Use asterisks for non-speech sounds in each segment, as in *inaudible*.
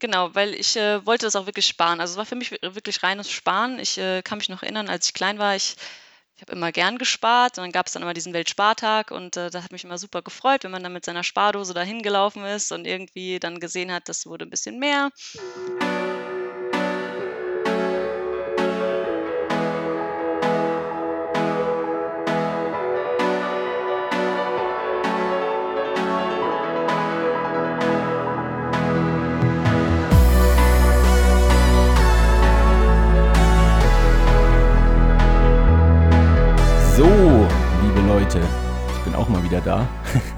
genau, weil ich äh, wollte das auch wirklich sparen. Also es war für mich wirklich reines Sparen. Ich äh, kann mich noch erinnern, als ich klein war, ich, ich habe immer gern gespart und dann gab es dann immer diesen Weltspartag und äh, da hat mich immer super gefreut, wenn man dann mit seiner Spardose dahin gelaufen ist und irgendwie dann gesehen hat, das wurde ein bisschen mehr. Leute, ich bin auch mal wieder da. *laughs*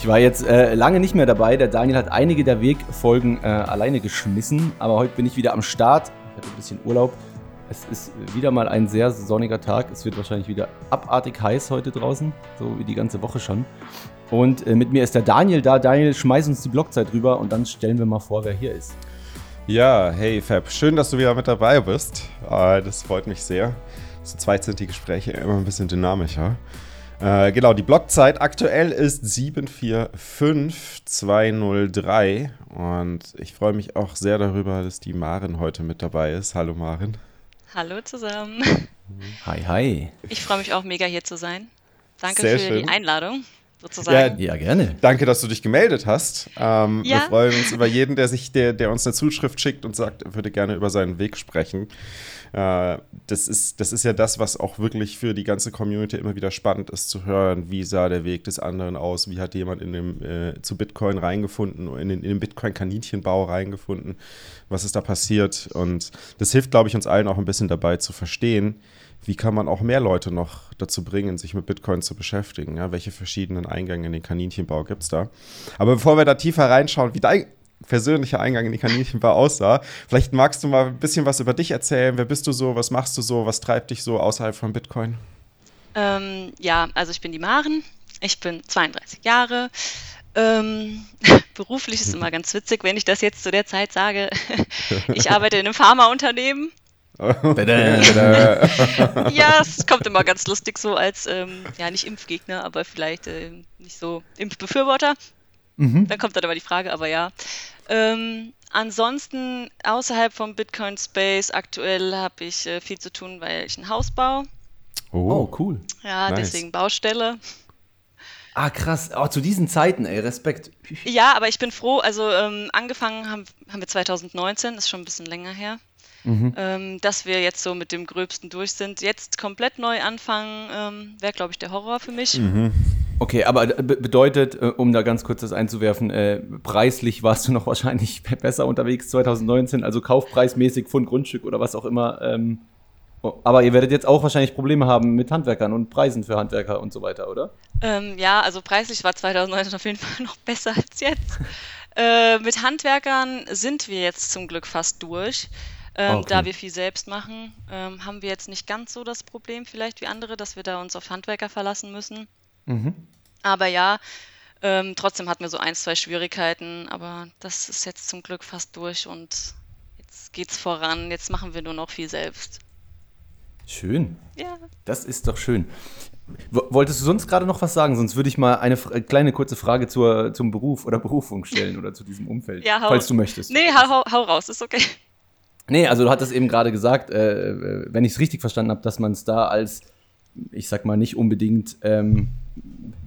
Ich war jetzt äh, lange nicht mehr dabei. Der Daniel hat einige der Wegfolgen äh, alleine geschmissen, aber heute bin ich wieder am Start. Ich hatte ein bisschen Urlaub. Es ist wieder mal ein sehr sonniger Tag. Es wird wahrscheinlich wieder abartig heiß heute draußen, so wie die ganze Woche schon. Und äh, mit mir ist der Daniel da. Daniel, schmeiß uns die Blockzeit rüber und dann stellen wir mal vor, wer hier ist. Ja, hey Fab, schön, dass du wieder mit dabei bist. Äh, das freut mich sehr. Zu zweit sind die Gespräche immer ein bisschen dynamischer. Äh, genau, die Blockzeit aktuell ist 745203 und ich freue mich auch sehr darüber, dass die Marin heute mit dabei ist. Hallo Marin. Hallo zusammen. Hi, hi. Ich freue mich auch mega hier zu sein. Danke sehr für schön. die Einladung. Sozusagen. Ja, ja, gerne. Danke, dass du dich gemeldet hast. Ähm, ja. Wir freuen uns über jeden, der sich, der, der uns eine Zuschrift schickt und sagt, er würde gerne über seinen Weg sprechen. Äh, das, ist, das ist ja das, was auch wirklich für die ganze Community immer wieder spannend ist zu hören. Wie sah der Weg des anderen aus? Wie hat jemand in dem, äh, zu Bitcoin reingefunden, in den, in den Bitcoin-Kaninchenbau reingefunden? Was ist da passiert? Und das hilft, glaube ich, uns allen auch ein bisschen dabei zu verstehen, wie kann man auch mehr Leute noch dazu bringen, sich mit Bitcoin zu beschäftigen? Ja, welche verschiedenen Eingänge in den Kaninchenbau gibt es da? Aber bevor wir da tiefer reinschauen, wie dein persönlicher Eingang in die Kaninchenbar aussah. Vielleicht magst du mal ein bisschen was über dich erzählen. Wer bist du so? Was machst du so? Was treibt dich so außerhalb von Bitcoin? Ähm, ja, also ich bin die Maren. Ich bin 32 Jahre. Ähm, *laughs* beruflich ist immer ganz witzig, wenn ich das jetzt zu der Zeit sage. *laughs* ich arbeite in einem Pharmaunternehmen. *laughs* ja, es kommt immer ganz lustig so als, ähm, ja, nicht Impfgegner, aber vielleicht äh, nicht so Impfbefürworter. Mhm. Dann kommt dann aber die Frage, aber ja. Ähm, ansonsten außerhalb vom Bitcoin Space aktuell habe ich äh, viel zu tun, weil ich ein Haus baue. Oh, oh cool. Ja, nice. deswegen Baustelle. Ah, krass. Auch oh, zu diesen Zeiten, ey, Respekt. Ja, aber ich bin froh. Also ähm, angefangen haben, haben wir 2019, ist schon ein bisschen länger her. Mhm. Ähm, dass wir jetzt so mit dem Gröbsten durch sind. Jetzt komplett neu anfangen, ähm, wäre, glaube ich, der Horror für mich. Mhm. Okay, aber bedeutet, äh, um da ganz kurz das einzuwerfen, äh, preislich warst du noch wahrscheinlich *laughs* besser unterwegs 2019, also kaufpreismäßig von Grundstück oder was auch immer. Ähm, aber ihr werdet jetzt auch wahrscheinlich Probleme haben mit Handwerkern und Preisen für Handwerker und so weiter, oder? Ähm, ja, also preislich war 2019 auf jeden *laughs* Fall noch besser als jetzt. äh, mit Handwerkern sind wir jetzt zum Glück fast durch. Ähm, okay. Da wir viel selbst machen, ähm, haben wir jetzt nicht ganz so das Problem vielleicht wie andere, dass wir da uns auf Handwerker verlassen müssen. Mhm. Aber ja, ähm, trotzdem hatten wir so ein, zwei Schwierigkeiten, aber das ist jetzt zum Glück fast durch und jetzt geht's voran. Jetzt machen wir nur noch viel selbst. Schön. Ja. Das ist doch schön. Wolltest du sonst gerade noch was sagen? Sonst würde ich mal eine kleine kurze Frage zur, zum Beruf oder *laughs* Berufung stellen oder zu diesem Umfeld, ja, hau, falls du möchtest. Nee, hau, hau raus, ist okay. Nee, also du hattest eben gerade gesagt, äh, wenn ich es richtig verstanden habe, dass man es da als, ich sag mal, nicht unbedingt ähm,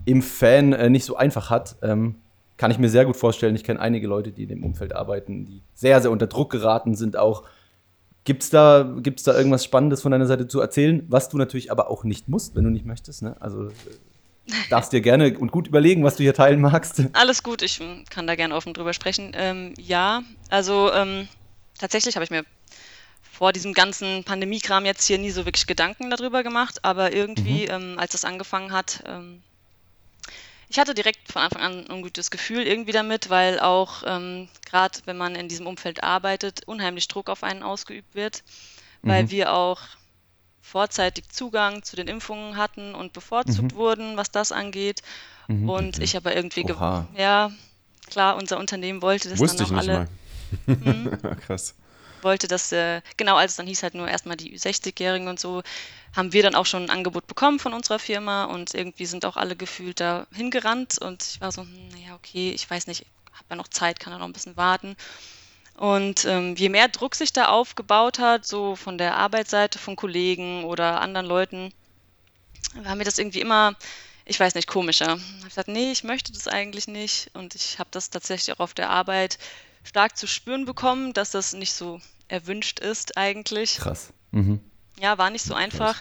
im Fan äh, nicht so einfach hat. Ähm, kann ich mir sehr gut vorstellen. Ich kenne einige Leute, die in dem Umfeld arbeiten, die sehr, sehr unter Druck geraten sind auch. Gibt es da, gibt's da irgendwas Spannendes von deiner Seite zu erzählen, was du natürlich aber auch nicht musst, wenn du nicht möchtest? Ne? Also äh, darfst dir gerne und gut überlegen, was du hier teilen magst. Alles gut, ich kann da gerne offen drüber sprechen. Ähm, ja, also ähm, tatsächlich habe ich mir vor diesem ganzen Pandemiekram jetzt hier nie so wirklich Gedanken darüber gemacht, aber irgendwie, mhm. ähm, als es angefangen hat, ähm, ich hatte direkt von Anfang an ein gutes Gefühl irgendwie damit, weil auch ähm, gerade wenn man in diesem Umfeld arbeitet, unheimlich Druck auf einen ausgeübt wird, weil mhm. wir auch vorzeitig Zugang zu den Impfungen hatten und bevorzugt mhm. wurden, was das angeht. Mhm. Und ich aber irgendwie, ja, klar, unser Unternehmen wollte das Wusste dann auch alle. Mal. *laughs* Mhm. Krass. Wollte das, äh, genau, als es dann hieß halt nur erstmal die 60-Jährigen und so, haben wir dann auch schon ein Angebot bekommen von unserer Firma und irgendwie sind auch alle gefühlt da hingerannt und ich war so, hm, naja, okay, ich weiß nicht, habe ja noch Zeit, kann ja noch ein bisschen warten. Und ähm, je mehr Druck sich da aufgebaut hat, so von der Arbeitsseite von Kollegen oder anderen Leuten, war mir das irgendwie immer, ich weiß nicht, komischer. Ich habe gesagt, nee, ich möchte das eigentlich nicht. Und ich habe das tatsächlich auch auf der Arbeit stark zu spüren bekommen, dass das nicht so erwünscht ist eigentlich. Krass. Mhm. Ja, war nicht so einfach.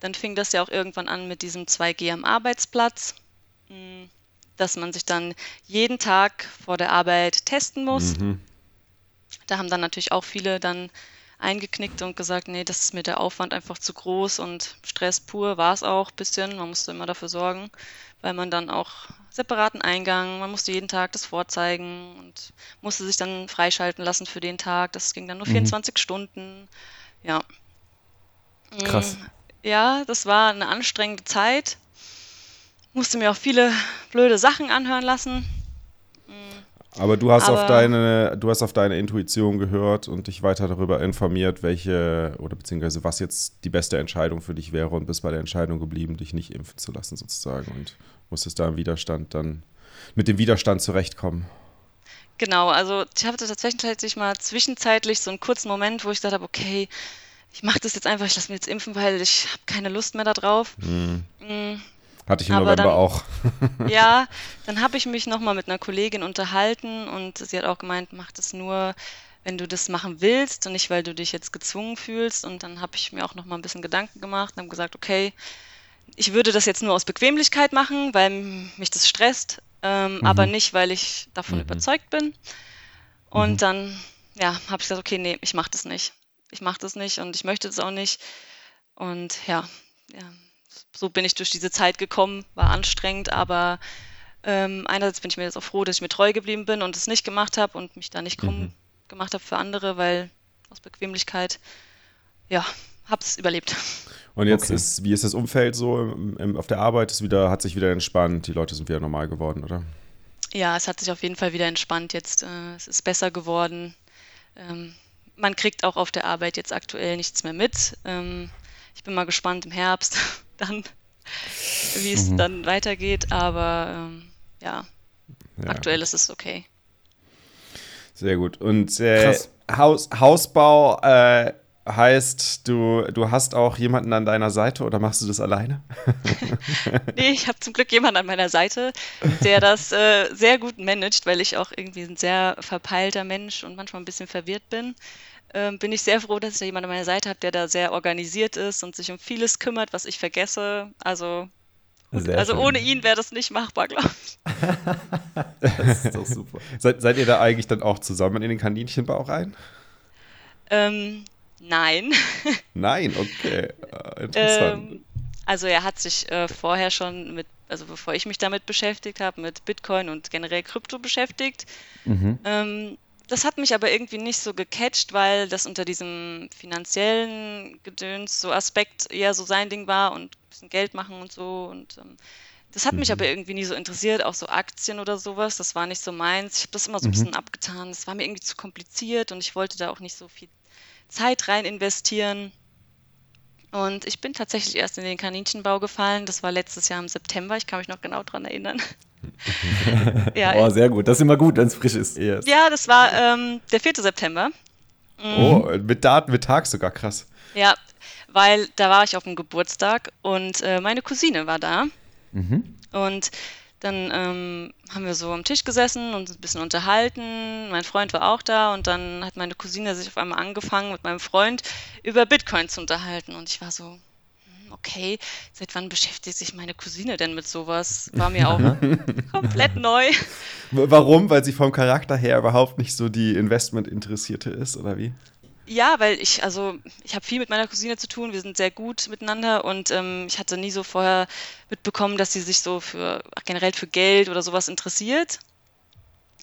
Dann fing das ja auch irgendwann an mit diesem 2G am Arbeitsplatz, hm, dass man sich dann jeden Tag vor der Arbeit testen muss. Mhm. Da haben dann natürlich auch viele dann eingeknickt und gesagt, nee, das ist mir der Aufwand einfach zu groß und Stress pur war es auch ein bisschen. Man musste immer dafür sorgen, weil man dann auch separaten Eingang, man musste jeden Tag das vorzeigen und musste sich dann freischalten lassen für den Tag. Das ging dann nur 24 mhm. Stunden. Ja. Krass. Mm, ja, das war eine anstrengende Zeit. Musste mir auch viele blöde Sachen anhören lassen. Aber du hast Aber auf deine, du hast auf deine Intuition gehört und dich weiter darüber informiert, welche oder beziehungsweise was jetzt die beste Entscheidung für dich wäre und bist bei der Entscheidung geblieben, dich nicht impfen zu lassen sozusagen und musstest da im Widerstand dann mit dem Widerstand zurechtkommen. Genau, also ich hatte tatsächlich mal zwischenzeitlich so einen kurzen Moment, wo ich gesagt habe, okay, ich mache das jetzt einfach, ich lasse mich jetzt impfen, weil ich habe keine Lust mehr darauf. Mhm. Hatte ich im Aber November dann, auch. *laughs* *laughs* ja, dann habe ich mich nochmal mit einer Kollegin unterhalten und sie hat auch gemeint, mach das nur, wenn du das machen willst und nicht, weil du dich jetzt gezwungen fühlst. Und dann habe ich mir auch nochmal ein bisschen Gedanken gemacht und habe gesagt, okay, ich würde das jetzt nur aus Bequemlichkeit machen, weil mich das stresst, ähm, mhm. aber nicht, weil ich davon mhm. überzeugt bin. Und mhm. dann, ja, habe ich gesagt, okay, nee, ich mache das nicht. Ich mache das nicht und ich möchte das auch nicht. Und ja, ja, so bin ich durch diese Zeit gekommen, war anstrengend, aber ähm, einerseits bin ich mir jetzt auch froh, dass ich mir treu geblieben bin und es nicht gemacht habe und mich da nicht krumm mhm. gemacht habe für andere, weil aus Bequemlichkeit, ja, habe es überlebt. Und jetzt okay. ist, wie ist das Umfeld so im, im, auf der Arbeit? Ist wieder, hat sich wieder entspannt, die Leute sind wieder normal geworden, oder? Ja, es hat sich auf jeden Fall wieder entspannt jetzt. Äh, es ist besser geworden. Ähm, man kriegt auch auf der Arbeit jetzt aktuell nichts mehr mit. Ähm, ich bin mal gespannt im Herbst, dann, wie es mhm. dann weitergeht. Aber ähm, ja, ja, aktuell ist es okay. Sehr gut. Und äh, Haus, Hausbau äh, heißt, du, du hast auch jemanden an deiner Seite oder machst du das alleine? *laughs* *laughs* nee, ich habe zum Glück jemanden an meiner Seite, der das äh, sehr gut managt, weil ich auch irgendwie ein sehr verpeilter Mensch und manchmal ein bisschen verwirrt bin ähm, bin ich sehr froh, dass ich da jemanden an meiner Seite habe, der da sehr organisiert ist und sich um vieles kümmert, was ich vergesse. Also, also ohne ihn wäre das nicht machbar, glaube ich. *laughs* das ist doch super. seid, seid ihr da eigentlich dann auch zusammen in den Kaninchenbau rein? Ähm, nein. *laughs* Nein, okay. Äh, interessant. Ähm, also er hat sich äh, vorher schon mit, also bevor ich mich damit beschäftigt habe, mit Bitcoin und generell Krypto beschäftigt. Mhm. Ähm, das hat mich aber irgendwie nicht so gecatcht, weil das unter diesem finanziellen Gedöns so Aspekt eher so sein Ding war und ein bisschen Geld machen und so. Und ähm, das hat mhm. mich aber irgendwie nie so interessiert, auch so Aktien oder sowas. Das war nicht so meins. Ich habe das immer so ein mhm. bisschen abgetan. Das war mir irgendwie zu kompliziert und ich wollte da auch nicht so viel Zeit rein investieren. Und ich bin tatsächlich erst in den Kaninchenbau gefallen. Das war letztes Jahr im September. Ich kann mich noch genau daran erinnern. *laughs* ja, oh, sehr gut. Das ist immer gut, wenn es frisch ist. Yes. Ja, das war ähm, der 4. September. Mhm. Oh, mit Daten, mit Tag sogar krass. Ja, weil da war ich auf dem Geburtstag und äh, meine Cousine war da. Mhm. Und dann ähm, haben wir so am Tisch gesessen und ein bisschen unterhalten. Mein Freund war auch da und dann hat meine Cousine sich auf einmal angefangen, mit meinem Freund über Bitcoin zu unterhalten. Und ich war so, okay, seit wann beschäftigt sich meine Cousine denn mit sowas? War mir auch *laughs* komplett neu. Warum? Weil sie vom Charakter her überhaupt nicht so die Investment-Interessierte ist, oder wie? Ja, weil ich, also ich habe viel mit meiner Cousine zu tun, wir sind sehr gut miteinander und ähm, ich hatte nie so vorher mitbekommen, dass sie sich so für generell für Geld oder sowas interessiert.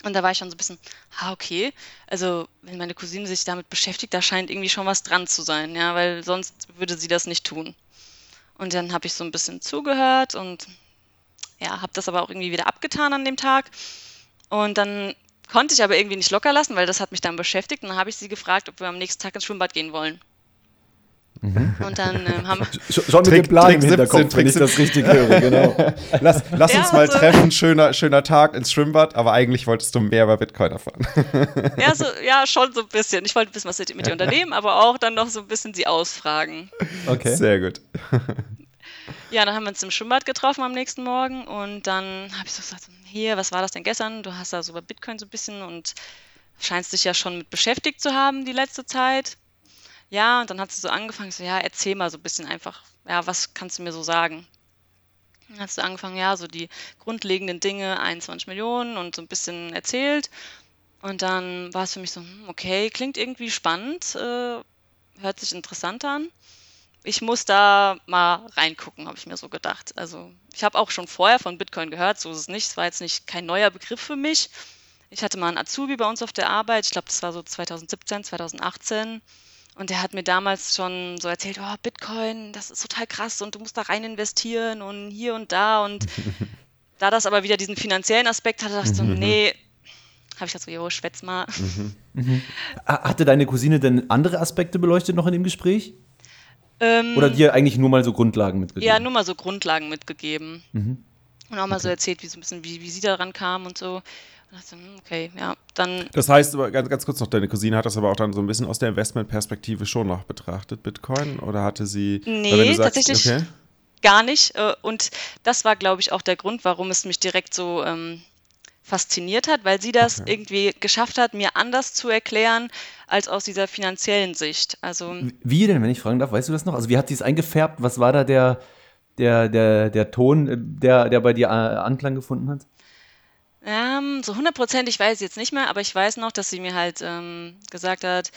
Und da war ich schon so ein bisschen, ah, okay. Also, wenn meine Cousine sich damit beschäftigt, da scheint irgendwie schon was dran zu sein, ja, weil sonst würde sie das nicht tun. Und dann habe ich so ein bisschen zugehört und ja, habe das aber auch irgendwie wieder abgetan an dem Tag. Und dann konnte ich aber irgendwie nicht locker lassen, weil das hat mich dann beschäftigt. Und dann habe ich sie gefragt, ob wir am nächsten Tag ins Schwimmbad gehen wollen. Mhm. Und dann ähm, haben wir. Schon mit Trick, dem Plan Trick im Hinterkopf, 17, wenn ich das richtig höre, genau. *laughs* lass, lass ja, uns mal also, treffen, schöner, schöner Tag ins Schwimmbad, aber eigentlich wolltest du mehr über Bitcoin erfahren. *laughs* ja, so, ja, schon so ein bisschen. Ich wollte wissen, was sie mit dir unternehmen, aber auch dann noch so ein bisschen sie ausfragen. Okay. Sehr gut. Ja, dann haben wir uns im Schwimmbad getroffen am nächsten Morgen und dann habe ich so gesagt, hier, was war das denn gestern? Du hast da so über Bitcoin so ein bisschen und scheinst dich ja schon mit beschäftigt zu haben die letzte Zeit. Ja, und dann hat sie so angefangen, so, ja, erzähl mal so ein bisschen einfach, ja, was kannst du mir so sagen? Dann hat sie angefangen, ja, so die grundlegenden Dinge, 21 Millionen und so ein bisschen erzählt. Und dann war es für mich so, hm, okay, klingt irgendwie spannend, äh, hört sich interessant an. Ich muss da mal reingucken, habe ich mir so gedacht. Also ich habe auch schon vorher von Bitcoin gehört, so ist es nicht. Es war jetzt nicht kein neuer Begriff für mich. Ich hatte mal einen Azubi bei uns auf der Arbeit, ich glaube, das war so 2017, 2018. Und der hat mir damals schon so erzählt, oh, Bitcoin, das ist total krass und du musst da rein investieren und hier und da. Und *laughs* da das aber wieder diesen finanziellen Aspekt hatte, dachte ich so, mhm. nee, habe ich das so, jo, schwätz mal. Mhm. Mhm. *laughs* Hatte deine Cousine denn andere Aspekte beleuchtet noch in dem Gespräch? Ähm, Oder dir eigentlich nur mal so Grundlagen mitgegeben? Ja, nur mal so Grundlagen mitgegeben. Mhm. Und auch mal okay. so erzählt, wie so ein bisschen, wie, wie sie daran kam und so. Hm, okay, ja, dann. Das heißt, aber ganz, ganz kurz noch, deine Cousine hat das aber auch dann so ein bisschen aus der Investmentperspektive schon noch betrachtet, Bitcoin? Oder hatte sie. Nee, sagst, tatsächlich okay. gar nicht. Äh, und das war, glaube ich, auch der Grund, warum es mich direkt so ähm, fasziniert hat, weil sie das okay. irgendwie geschafft hat, mir anders zu erklären, als aus dieser finanziellen Sicht. Also. Wie denn, wenn ich fragen darf, weißt du das noch? Also, wie hat sie es eingefärbt? Was war da der. Der, der, der Ton, äh, der, der bei dir äh, Anklang gefunden hat? Ähm, so hundertprozentig weiß ich jetzt nicht mehr, aber ich weiß noch, dass sie mir halt ähm, gesagt hat,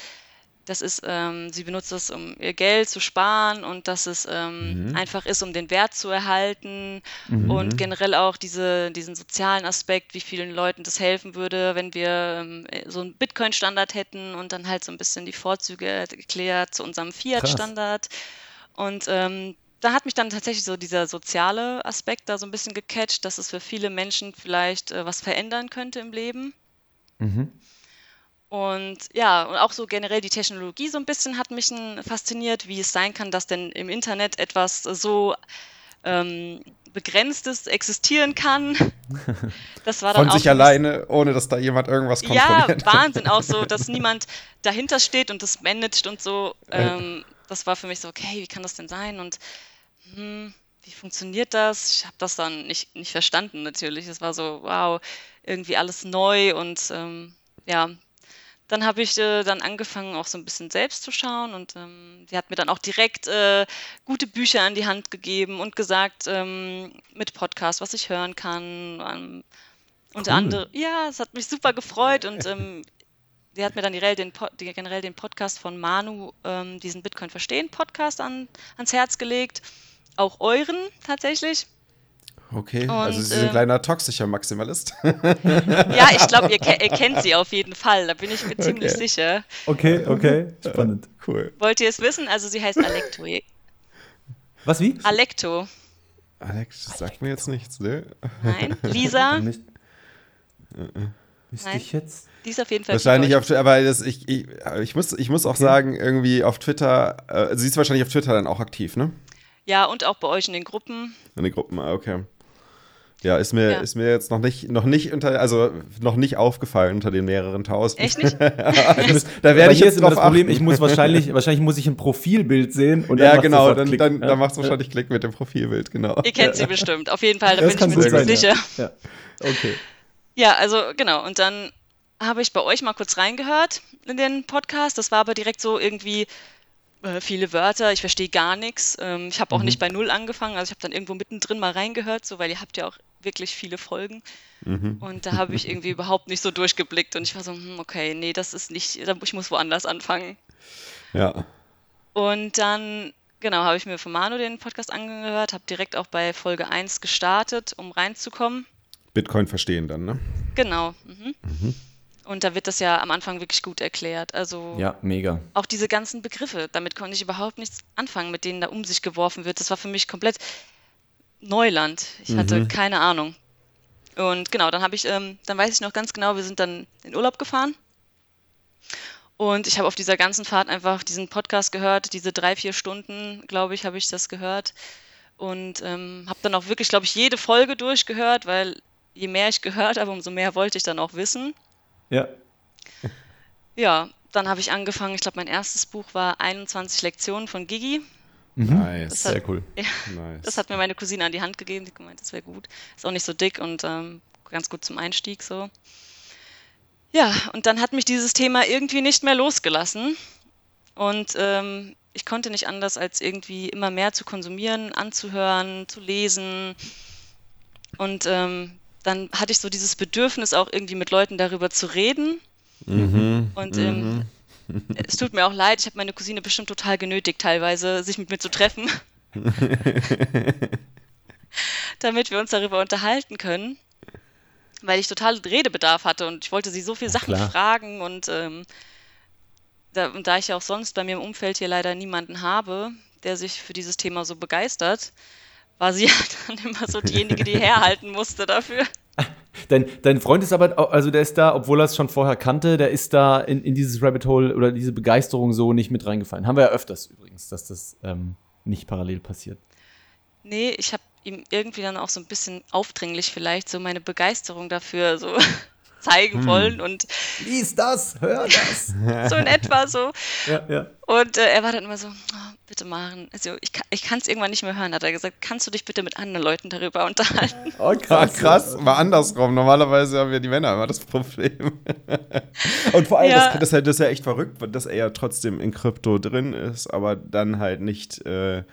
das ist, ähm, sie benutzt es, um ihr Geld zu sparen und dass es ähm, mhm. einfach ist, um den Wert zu erhalten mhm. und generell auch diese, diesen sozialen Aspekt, wie vielen Leuten das helfen würde, wenn wir ähm, so einen Bitcoin-Standard hätten und dann halt so ein bisschen die Vorzüge erklärt zu unserem Fiat-Standard. Und ähm, da hat mich dann tatsächlich so dieser soziale Aspekt da so ein bisschen gecatcht, dass es für viele Menschen vielleicht äh, was verändern könnte im Leben. Mhm. Und ja, und auch so generell die Technologie so ein bisschen hat mich fasziniert, wie es sein kann, dass denn im Internet etwas so ähm, Begrenztes existieren kann. *laughs* Das war dann Von sich alleine, ohne dass da jemand irgendwas kontrolliert. Ja, Wahnsinn auch so, dass niemand dahinter steht und das managt und so. Ähm, das war für mich so, okay, wie kann das denn sein? Und hm, wie funktioniert das? Ich habe das dann nicht, nicht verstanden natürlich. Es war so, wow, irgendwie alles neu und ähm, ja, dann habe ich äh, dann angefangen, auch so ein bisschen selbst zu schauen und ähm, die hat mir dann auch direkt äh, gute Bücher an die Hand gegeben und gesagt, ähm, mit Podcast, was ich hören kann. Ähm, unter cool. anderem, ja, es hat mich super gefreut und ähm, die hat mir dann generell den, generell den Podcast von Manu, ähm, diesen Bitcoin Verstehen Podcast an, ans Herz gelegt auch euren tatsächlich. Okay, und, also sie ist ein äh, kleiner toxischer Maximalist. *laughs* ja, ich glaube, ihr, ihr, kennt sie auf jeden Fall, da bin ich mir ziemlich okay. sicher. Okay, okay, spannend. cool. Wollt ihr es wissen? Also sie heißt Alecto. Was, wie? Alecto. Alex, sagt mir jetzt nichts, ne? Nein, *laughs* Lisa. Nicht, Müsste ich jetzt? Die ist auf jeden Fall. Wahrscheinlich auf Twitter, aber das, ich, ich, ich, muss, ich muss auch okay. sagen, irgendwie auf Twitter, äh, sie ist wahrscheinlich auf Twitter dann auch aktiv, ne? Ja, und auch bei euch in den Gruppen. In den Gruppen, ah, okay. Ja, ist mir, ja. ist mir jetzt noch nicht, noch nicht unter, also noch nicht aufgefallen unter den mehreren tausend. Echt nicht? *laughs* da *laughs* werde ich jetzt immer das Problem, ich muss wahrscheinlich, wahrscheinlich muss ich ein Profilbild sehen und Ja, genau, dann, dann, ja. dann macht es wahrscheinlich Klick mit dem Profilbild, genau. Ihr kennt sie bestimmt, auf jeden Fall, da das bin ich mir ziemlich sicher. Ja. Okay. Ja, also genau, und dann habe ich bei euch mal kurz reingehört in den Podcast. Das war aber direkt so irgendwie, äh, viele Wörter, ich verstehe gar nichts. Ähm, ich habe auch mhm. nicht bei Null angefangen, also ich habe dann irgendwo mittendrin mal reingehört, so weil ihr habt ja auch wirklich viele Folgen. Mhm. Und da habe ich irgendwie *laughs* überhaupt nicht so durchgeblickt und ich war so, hm, okay, nee, das ist nicht, ich muss woanders anfangen. Ja. Und dann, genau, habe ich mir von Manu den Podcast angehört, habe direkt auch bei Folge 1 gestartet, um reinzukommen. Bitcoin verstehen dann, ne? Genau. Mhm. Mhm. Und da wird das ja am Anfang wirklich gut erklärt. Also ja, mega. Auch diese ganzen Begriffe, damit konnte ich überhaupt nichts anfangen, mit denen da um sich geworfen wird. Das war für mich komplett Neuland. Ich mhm. hatte keine Ahnung. Und genau, dann habe ich, ähm, dann weiß ich noch ganz genau, wir sind dann in Urlaub gefahren. Und ich habe auf dieser ganzen Fahrt einfach diesen Podcast gehört, diese drei, vier Stunden, glaube ich, habe ich das gehört. Und ähm, habe dann auch wirklich, glaube ich, jede Folge durchgehört, weil je mehr ich gehört habe, umso mehr wollte ich dann auch wissen. Ja. Ja, dann habe ich angefangen, ich glaube, mein erstes Buch war 21 Lektionen von Gigi. Mhm. Nice, hat, sehr cool. *laughs* Ja, nice. Das hat mir meine Cousine an die Hand gegeben, die gemeint, das wäre gut. Ist auch nicht so dick und ähm, ganz gut zum Einstieg so. Ja, und dann hat mich dieses Thema irgendwie nicht mehr losgelassen. Und ähm, ich konnte nicht anders, als irgendwie immer mehr zu konsumieren, anzuhören, zu lesen. Und ähm, dann hatte ich so dieses Bedürfnis, auch irgendwie mit Leuten darüber zu reden. Mhm, und ähm, mhm. Es tut mir auch leid, ich habe meine Cousine bestimmt total genötigt, teilweise sich mit mir zu treffen, *laughs* damit wir uns darüber unterhalten können weil ich total Redebedarf hatte und ich wollte sie so viele Sachen klar. fragen und, ähm, da, und da ich ja auch sonst bei mir im Umfeld hier leider niemanden habe, der sich für dieses Thema so begeistert, war sie *laughs* dann immer so diejenige, die *laughs* herhalten musste dafür. Dein, dein Freund ist aber, also der ist da, obwohl er es schon vorher kannte, der ist da in, in dieses Rabbit Hole oder diese Begeisterung so nicht mit reingefallen. Haben wir ja öfters übrigens, dass das ähm, nicht parallel passiert. Nee, ich habe ihm irgendwie dann auch so ein bisschen aufdringlich vielleicht so meine Begeisterung dafür so zeigen hm. wollen und lies das, hör das. *laughs* so in etwa so. Ja, ja. Und äh, er war dann immer so, oh, bitte Maren, also ich, ich kann es irgendwann nicht mehr hören, hat er gesagt, kannst du dich bitte mit anderen Leuten darüber unterhalten? *laughs* Oh, krass. krass, war andersrum. Normalerweise haben wir die Männer immer das Problem. *laughs* und vor allem, ja. das, das, das, ist ja echt verrückt, dass er ja trotzdem in Krypto drin ist, aber dann halt nicht äh,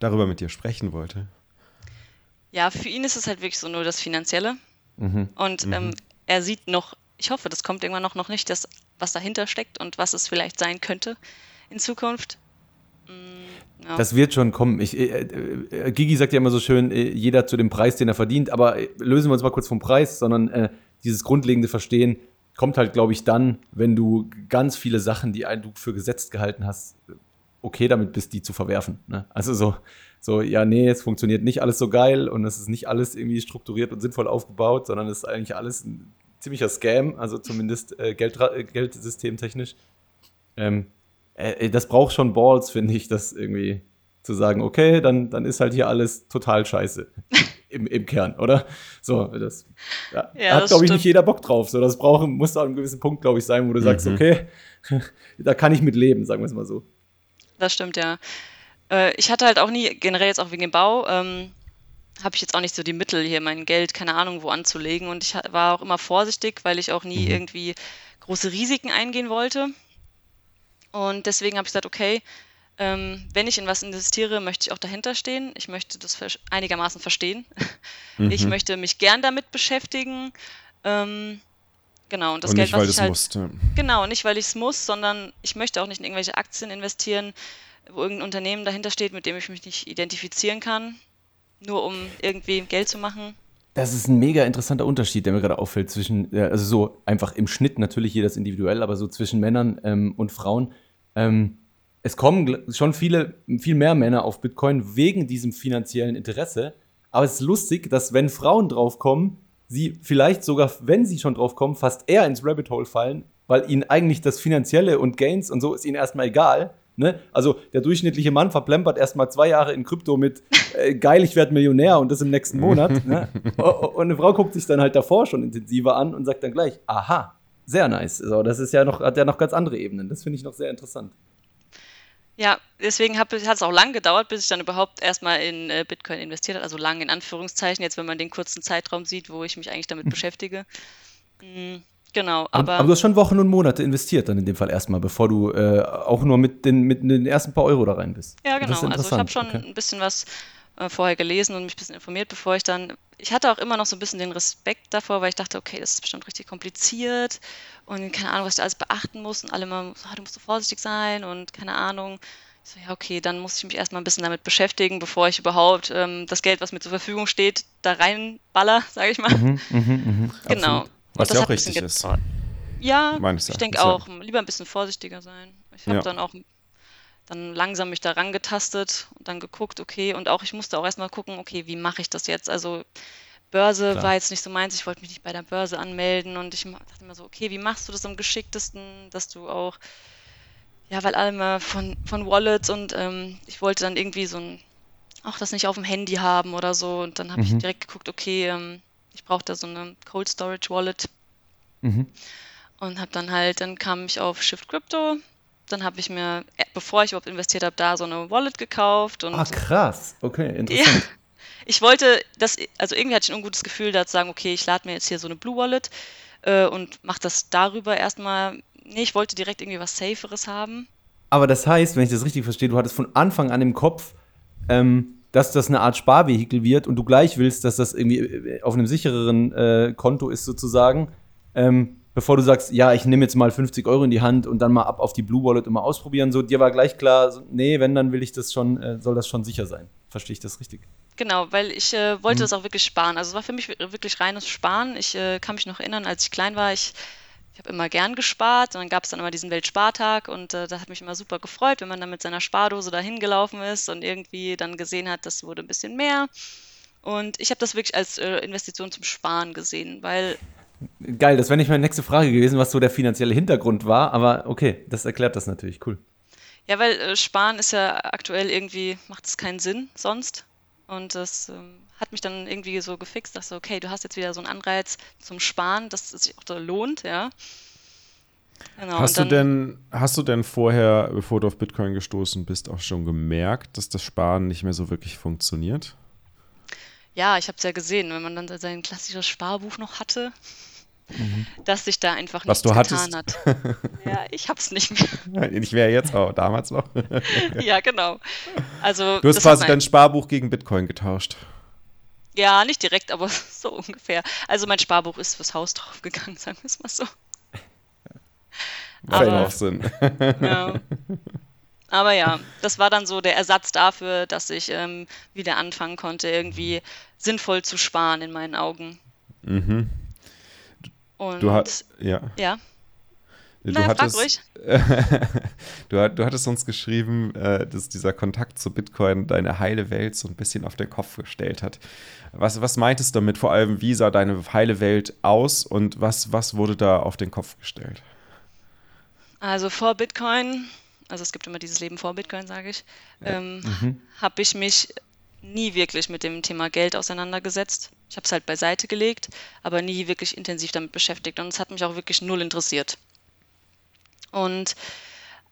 darüber mit dir sprechen wollte. Ja, für ihn ist es halt wirklich so nur das Finanzielle. Mhm. Und mhm. Er sieht noch, ich hoffe, das kommt irgendwann noch, noch nicht, das, was dahinter steckt und was es vielleicht sein könnte in Zukunft. Mm, ja. Das wird schon kommen. Ich, äh, äh, Gigi sagt ja immer so schön, äh, jeder zu dem Preis, den er verdient. Aber äh, lösen wir uns mal kurz vom Preis, sondern äh, dieses grundlegende Verstehen kommt halt, glaube ich, dann, wenn du ganz viele Sachen, die du für gesetzt gehalten hast, okay damit bist, die zu verwerfen. Ne? Also so, so, ja, nee, es funktioniert nicht alles so geil und es ist nicht alles irgendwie strukturiert und sinnvoll aufgebaut, sondern es ist eigentlich alles ein ziemlicher Scam, also zumindest äh, Geld, äh, Geldsystemtechnisch. Ähm, äh, das braucht schon Balls, finde ich, das irgendwie zu sagen, okay, dann, dann ist halt hier alles total scheiße. *laughs* Im, Im Kern, oder? So, das ja, ja, hat, glaube ich, nicht jeder Bock drauf. So, das braucht, muss an einem gewissen Punkt, glaube ich, sein, wo du mhm. sagst, okay, *laughs* da kann ich mit leben, sagen wir es mal so. Das stimmt, ja. Äh, ich hatte halt auch nie, generell jetzt auch wegen dem Bau, ähm, habe ich jetzt auch nicht so die Mittel, hier mein Geld, keine Ahnung, wo anzulegen. Und ich war auch immer vorsichtig, weil ich auch nie mhm. irgendwie große Risiken eingehen wollte. Und deswegen habe ich gesagt, okay, ähm, wenn ich in was investiere, möchte ich auch dahinter stehen. Ich möchte das einigermaßen verstehen. *laughs* Mhm. Ich möchte mich gern damit beschäftigen. Ähm, genau, und das und Geld, nicht, was ich halt, musst, ja. Genau, nicht weil ich es muss, sondern ich möchte auch nicht in irgendwelche Aktien investieren, wo irgendein Unternehmen dahinter steht, mit dem ich mich nicht identifizieren kann, nur um irgendwie Geld zu machen. Das ist ein mega interessanter Unterschied, der mir gerade auffällt zwischen, also so einfach im Schnitt natürlich jedes individuell, aber so zwischen Männern ähm, und Frauen. Ähm, es kommen schon viele, viel mehr Männer auf Bitcoin wegen diesem finanziellen Interesse. Aber es ist lustig, dass wenn Frauen draufkommen, sie vielleicht sogar, wenn sie schon draufkommen, fast eher ins Rabbit Hole fallen, weil ihnen eigentlich das Finanzielle und Gains und so ist ihnen erstmal egal. Ne? Also der durchschnittliche Mann verplempert erstmal zwei Jahre in Krypto mit äh, geil, ich werde Millionär und das im nächsten Monat. ne? Und eine Frau guckt sich dann halt davor schon intensiver an und sagt dann gleich, aha, sehr nice. So, das ist ja noch, hat ja noch ganz andere Ebenen. Das finde ich noch sehr interessant. Ja, deswegen hat es auch lang gedauert, bis ich dann überhaupt erstmal in äh, Bitcoin investiert habe. Also lang in Anführungszeichen, jetzt wenn man den kurzen Zeitraum sieht, wo ich mich eigentlich damit *laughs* beschäftige. Mhm. Genau, aber, aber, du hast schon Wochen und Monate investiert dann in dem Fall erstmal, bevor du äh, auch nur mit den, mit den ersten paar Euro da rein bist. Ja, genau. Also ich habe schon okay. ein bisschen was äh, vorher gelesen und mich ein bisschen informiert, bevor ich dann. Ich hatte auch immer noch so ein bisschen den Respekt davor, weil ich dachte, okay, das ist bestimmt richtig kompliziert und keine Ahnung, was ich alles beachten muss und alle immer, so, ah, du musst so vorsichtig sein und keine Ahnung. Ich so, ja, okay, dann muss ich mich erstmal ein bisschen damit beschäftigen, bevor ich überhaupt ähm, das Geld, was mir zur Verfügung steht, da reinballer, *laughs* sage ich mal. Mhm, mh, mh, genau. Absolut. Was ja auch richtig ist. Ja, ich denke auch, lieber ein bisschen vorsichtiger sein. Ich habe ja. dann auch dann langsam mich daran getastet und dann geguckt, okay, und auch ich musste auch erstmal gucken, okay, wie mache ich das jetzt? Also Börse Klar. war jetzt nicht so meins, ich wollte mich nicht bei der Börse anmelden und ich dachte mir so, okay, wie machst du das am geschicktesten, dass du auch ja, weil alle mal von, von Wallets und ähm, ich wollte dann irgendwie so ein, auch das nicht auf dem Handy haben oder so. Und dann habe mhm. ich direkt geguckt, okay, ähm, ich brauche da so eine Cold Storage Wallet. Mhm. Und habe dann halt, dann kam ich auf Shift Crypto. Dann habe ich mir, äh, bevor ich überhaupt investiert habe, da so eine Wallet gekauft. Und ah, krass. Okay, interessant. Ja, ich wollte das, also irgendwie hatte ich ein gutes Gefühl, da zu sagen, okay, ich lade mir jetzt hier so eine Blue Wallet äh, und mache das darüber erstmal Nee, ich wollte direkt irgendwie was Saferes haben. Aber das heißt, wenn ich das richtig verstehe, du hattest von Anfang an im Kopf, ähm, dass das eine Art Sparvehikel wird und du gleich willst, dass das irgendwie äh, auf einem sichereren äh, Konto ist sozusagen, ähm, bevor du sagst, ja, ich nehme jetzt mal 50 Euro in die Hand und dann mal ab auf die Blue Wallet und mal ausprobieren. So, dir war gleich klar, so, nee, wenn, dann will ich das schon, äh, soll das schon sicher sein. Verstehe ich das richtig? Genau, weil ich äh, wollte mhm. das auch wirklich sparen. Also es war für mich wirklich reines Sparen. Ich äh, kann mich noch erinnern, als ich klein war, ich ich habe immer gern gespart und dann gab es dann immer diesen Weltspartag und äh, da hat mich immer super gefreut, wenn man dann mit seiner Spardose dahin gelaufen ist und irgendwie dann gesehen hat, das wurde ein bisschen mehr. Und ich habe das wirklich als äh, Investition zum Sparen gesehen, weil. Geil, das wäre nicht meine nächste Frage gewesen, was so der finanzielle Hintergrund war, aber okay, das erklärt das natürlich, cool. Ja, weil äh, Sparen ist ja aktuell irgendwie, macht es keinen Sinn sonst. Und das ähm, hat mich dann irgendwie so gefixt, dass so, okay, du hast jetzt wieder so einen Anreiz zum Sparen, dass es sich auch da lohnt, ja. Genau, hast, du denn, hast du denn vorher, bevor du auf Bitcoin gestoßen bist, auch schon gemerkt, dass das Sparen nicht mehr so wirklich funktioniert? Ja, ich habe es ja gesehen, wenn man dann sein klassisches Sparbuch noch hatte, mhm. dass sich da einfach nichts getan hattest. hat. *laughs* ja, ich habe es nicht mehr. *laughs* Ich wäre jetzt auch, damals noch. *laughs* ja, genau. Also, du hast quasi dein Sparbuch gegen Bitcoin getauscht. Ja, nicht direkt, aber *laughs* so ungefähr. Also mein Sparbuch ist fürs Haus draufgegangen, *laughs* sagen wir es mal so. Macht auch Sinn. *laughs* Ja. Aber ja, das war dann so der Ersatz dafür, dass ich ähm, wieder anfangen konnte, irgendwie sinnvoll zu sparen in meinen Augen. Mhm. Und du hast ja. Ja. Du, naja, hattest, *laughs* du, du, hattest uns geschrieben, äh, dass dieser Kontakt zu Bitcoin deine heile Welt so ein bisschen auf den Kopf gestellt hat. Was, was meintest du damit? Vor allem, wie sah deine heile Welt aus und was, was wurde da auf den Kopf gestellt? Also vor Bitcoin, also es gibt immer dieses Leben vor Bitcoin, sage ich, ja. ähm, mhm. habe ich mich nie wirklich mit dem Thema Geld auseinandergesetzt. Ich habe es halt beiseite gelegt, aber nie wirklich intensiv damit beschäftigt und es hat mich auch wirklich null interessiert. Und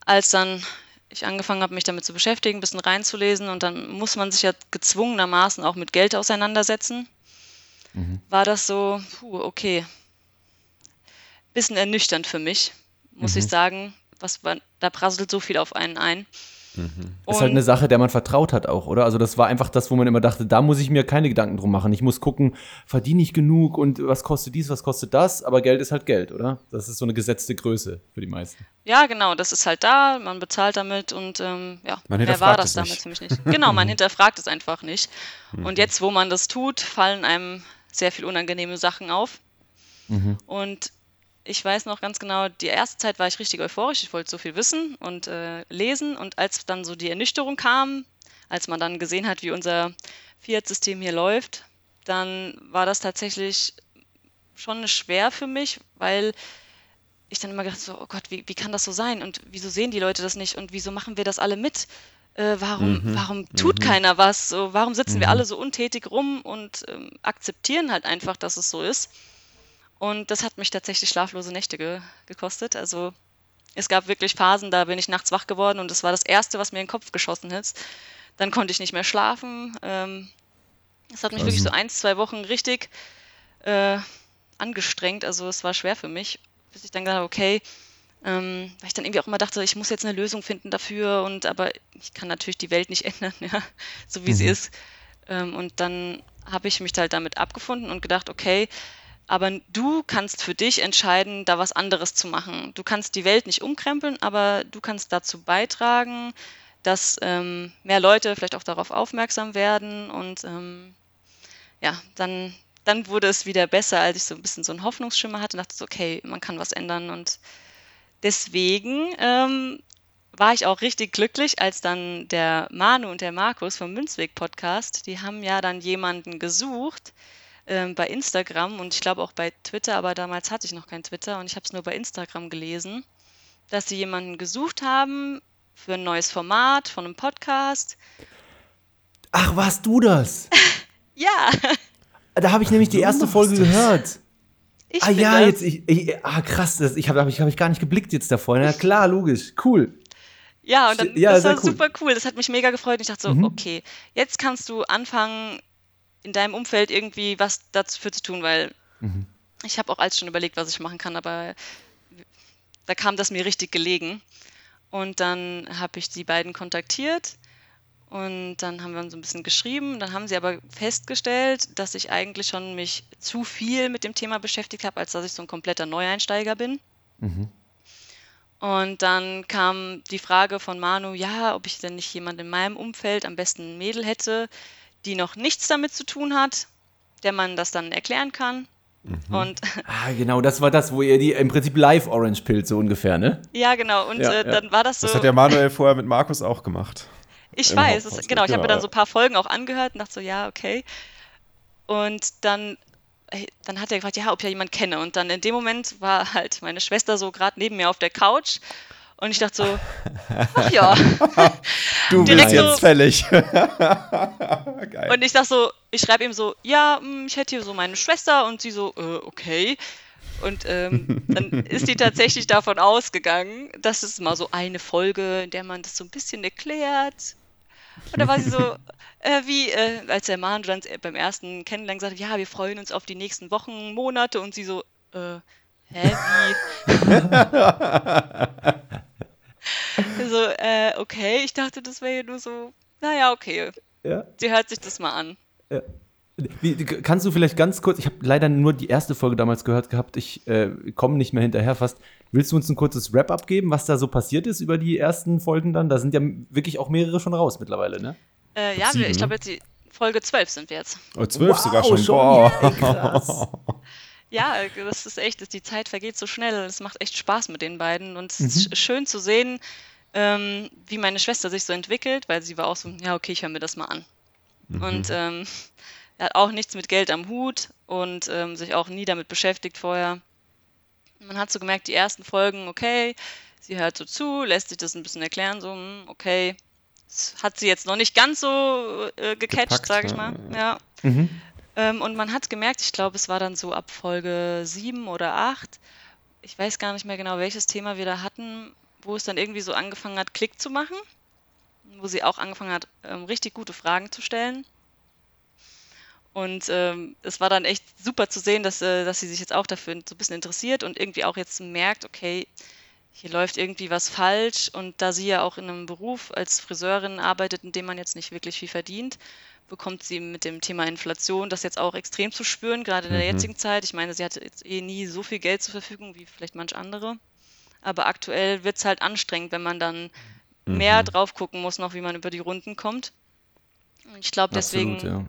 als dann ich angefangen habe, mich damit zu beschäftigen, ein bisschen reinzulesen und dann muss man sich ja gezwungenermaßen auch mit Geld auseinandersetzen, mhm. war das so, puh, okay, bisschen ernüchternd für mich, muss mhm. ich sagen. Was, da prasselt so viel auf einen ein. Mhm. Ist halt eine Sache, der man vertraut hat auch, oder? Also das war einfach das, wo man immer dachte, da muss ich mir keine Gedanken drum machen. Ich muss gucken, verdiene ich genug und was kostet dies, was kostet das, aber Geld ist halt Geld, oder? Das ist so eine gesetzte Größe für die meisten. Ja, genau, das ist halt da, man bezahlt damit und ähm, ja, man mehr war das damit ziemlich nicht. Genau, man *laughs* hinterfragt es einfach nicht. Mhm. Und jetzt, wo man das tut, fallen einem sehr viel unangenehme Sachen auf. Mhm. Und ich weiß noch ganz genau, die erste Zeit war ich richtig euphorisch. Ich wollte so viel wissen und äh, lesen. Und als dann so die Ernüchterung kam, als man dann gesehen hat, wie unser Fiat-System hier läuft, dann war das tatsächlich schon schwer für mich, weil ich dann immer gedacht so, oh Gott, wie, wie kann das so sein? Und wieso sehen die Leute das nicht? Und wieso machen wir das alle mit? Äh, warum, mhm. warum tut mhm. keiner was? So, warum sitzen mhm. wir alle so untätig rum und ähm, akzeptieren halt einfach, dass es so ist? Und das hat mich tatsächlich schlaflose Nächte ge gekostet. Also es gab wirklich Phasen, da bin ich nachts wach geworden und das war das Erste, was mir in den Kopf geschossen ist. Dann konnte ich nicht mehr schlafen. Ähm, das hat mich also. wirklich so ein, zwei Wochen richtig äh, angestrengt. Also es war schwer für mich, bis ich dann gesagt habe, okay, ähm, weil ich dann irgendwie auch immer dachte, ich muss jetzt eine Lösung finden dafür und aber ich kann natürlich die Welt nicht *laughs* ändern, ja, so wie mhm. sie ist. Ähm, und dann habe ich mich halt damit abgefunden und gedacht, okay, aber du kannst für dich entscheiden, da was anderes zu machen. Du kannst die Welt nicht umkrempeln, aber du kannst dazu beitragen, dass ähm, mehr Leute vielleicht auch darauf aufmerksam werden. Und ähm, ja, dann, dann wurde es wieder besser, als ich so ein bisschen so einen Hoffnungsschimmer hatte und dachte, okay, man kann was ändern. Und deswegen ähm, war ich auch richtig glücklich, als dann der Manu und der Markus vom Münzweg Podcast, die haben ja dann jemanden gesucht, ähm, bei Instagram und ich glaube auch bei Twitter, aber damals hatte ich noch kein Twitter und ich habe es nur bei Instagram gelesen, dass sie jemanden gesucht haben für ein neues Format von einem Podcast. Ach, warst du das? *laughs* ja. Da habe ich nämlich die erste Folge das. gehört. Ich ah ja, das. jetzt, ich, ich, ah krass, das, ich habe hab ich, hab ich gar nicht geblickt jetzt davor. Na klar, logisch, cool. Ja, und dann, ja, das war cool. super cool. Das hat mich mega gefreut. Ich dachte so, mhm. okay, jetzt kannst du anfangen, in deinem Umfeld irgendwie was dafür zu tun, weil mhm. ich habe auch alles schon überlegt, was ich machen kann, aber da kam das mir richtig gelegen. Und dann habe ich die beiden kontaktiert und dann haben wir uns ein bisschen geschrieben. Dann haben sie aber festgestellt, dass ich eigentlich schon mich zu viel mit dem Thema beschäftigt habe, als dass ich so ein kompletter Neueinsteiger bin. Mhm. Und dann kam die Frage von Manu, ja, ob ich denn nicht jemand in meinem Umfeld, am besten ein Mädel hätte, die noch nichts damit zu tun hat, der man das dann erklären kann. Mhm. Und ah, genau, das war das, wo ihr die im Prinzip live Orange Pilz so ungefähr, ne? Ja, genau. Und ja, äh, dann war das so. Das hat der Manuel vorher mit Markus auch gemacht. Ich weiß, das, genau. Ich habe mir dann so ein paar Folgen auch angehört und dachte so, ja, okay. Und dann, dann hat er gefragt, ja, ob ich ja jemanden kenne. Und dann in dem Moment war halt meine Schwester so gerade neben mir auf der Couch. Und ich dachte so, *laughs* ach ja. *laughs* du bist jetzt so, fällig. *laughs* und ich dachte so, ich schreibe ihm so, ja, hm, ich hätte hier so meine Schwester. Und sie so, äh, okay. Und ähm, dann ist die tatsächlich davon ausgegangen, dass es mal so eine Folge, in der man das so ein bisschen erklärt, und da war sie so, äh, wie, äh, als der Mann dann beim ersten Kennenlernen sagte, ja, wir freuen uns auf die nächsten Wochen, Monate und sie so, äh, hä, wie? *laughs* so, äh, okay, ich dachte, das wäre ja nur so, naja, okay. Ja. Sie hört sich das mal an. Ja. Wie, kannst du vielleicht ganz kurz, ich habe leider nur die erste Folge damals gehört gehabt, ich äh, komme nicht mehr hinterher fast. Willst du uns ein kurzes Wrap-up geben, was da so passiert ist über die ersten Folgen dann? Da sind ja wirklich auch mehrere schon raus mittlerweile, ne? Äh, ja, Sieben, ich glaube jetzt die Folge 12 sind wir jetzt. Oh, 12 wow, sogar schon. schon Boah. *laughs* ja, das ist echt, die Zeit vergeht so schnell. Es macht echt Spaß mit den beiden und es mhm. ist schön zu sehen, ähm, wie meine Schwester sich so entwickelt, weil sie war auch so, ja, okay, ich höre mir das mal an. Mhm. Und ähm, er *laughs* hat auch nichts mit Geld am Hut und ähm, sich auch nie damit beschäftigt vorher. Man hat so gemerkt, die ersten Folgen, okay, sie hört so zu, lässt sich das ein bisschen erklären, so, hm, okay. Das hat sie jetzt noch nicht ganz so äh, gecatcht, sage ich mal. Ja. Mhm. Ähm, und man hat gemerkt, ich glaube, es war dann so ab Folge 7 oder 8, ich weiß gar nicht mehr genau, welches Thema wir da hatten, wo es dann irgendwie so angefangen hat, Klick zu machen, wo sie auch angefangen hat, ähm, richtig gute Fragen zu stellen. Und ähm, es war dann echt super zu sehen, dass, äh, dass sie sich jetzt auch dafür so ein bisschen interessiert und irgendwie auch jetzt merkt, okay, hier läuft irgendwie was falsch. Und da sie ja auch in einem Beruf als Friseurin arbeitet, in dem man jetzt nicht wirklich viel verdient, bekommt sie mit dem Thema Inflation das jetzt auch extrem zu spüren, gerade in der mhm. jetzigen Zeit. Ich meine, sie hatte jetzt eh nie so viel Geld zur Verfügung wie vielleicht manch andere. Aber aktuell wird es halt anstrengend, wenn man dann mhm. mehr drauf gucken muss, noch wie man über die Runden kommt. Und ich glaube, deswegen ja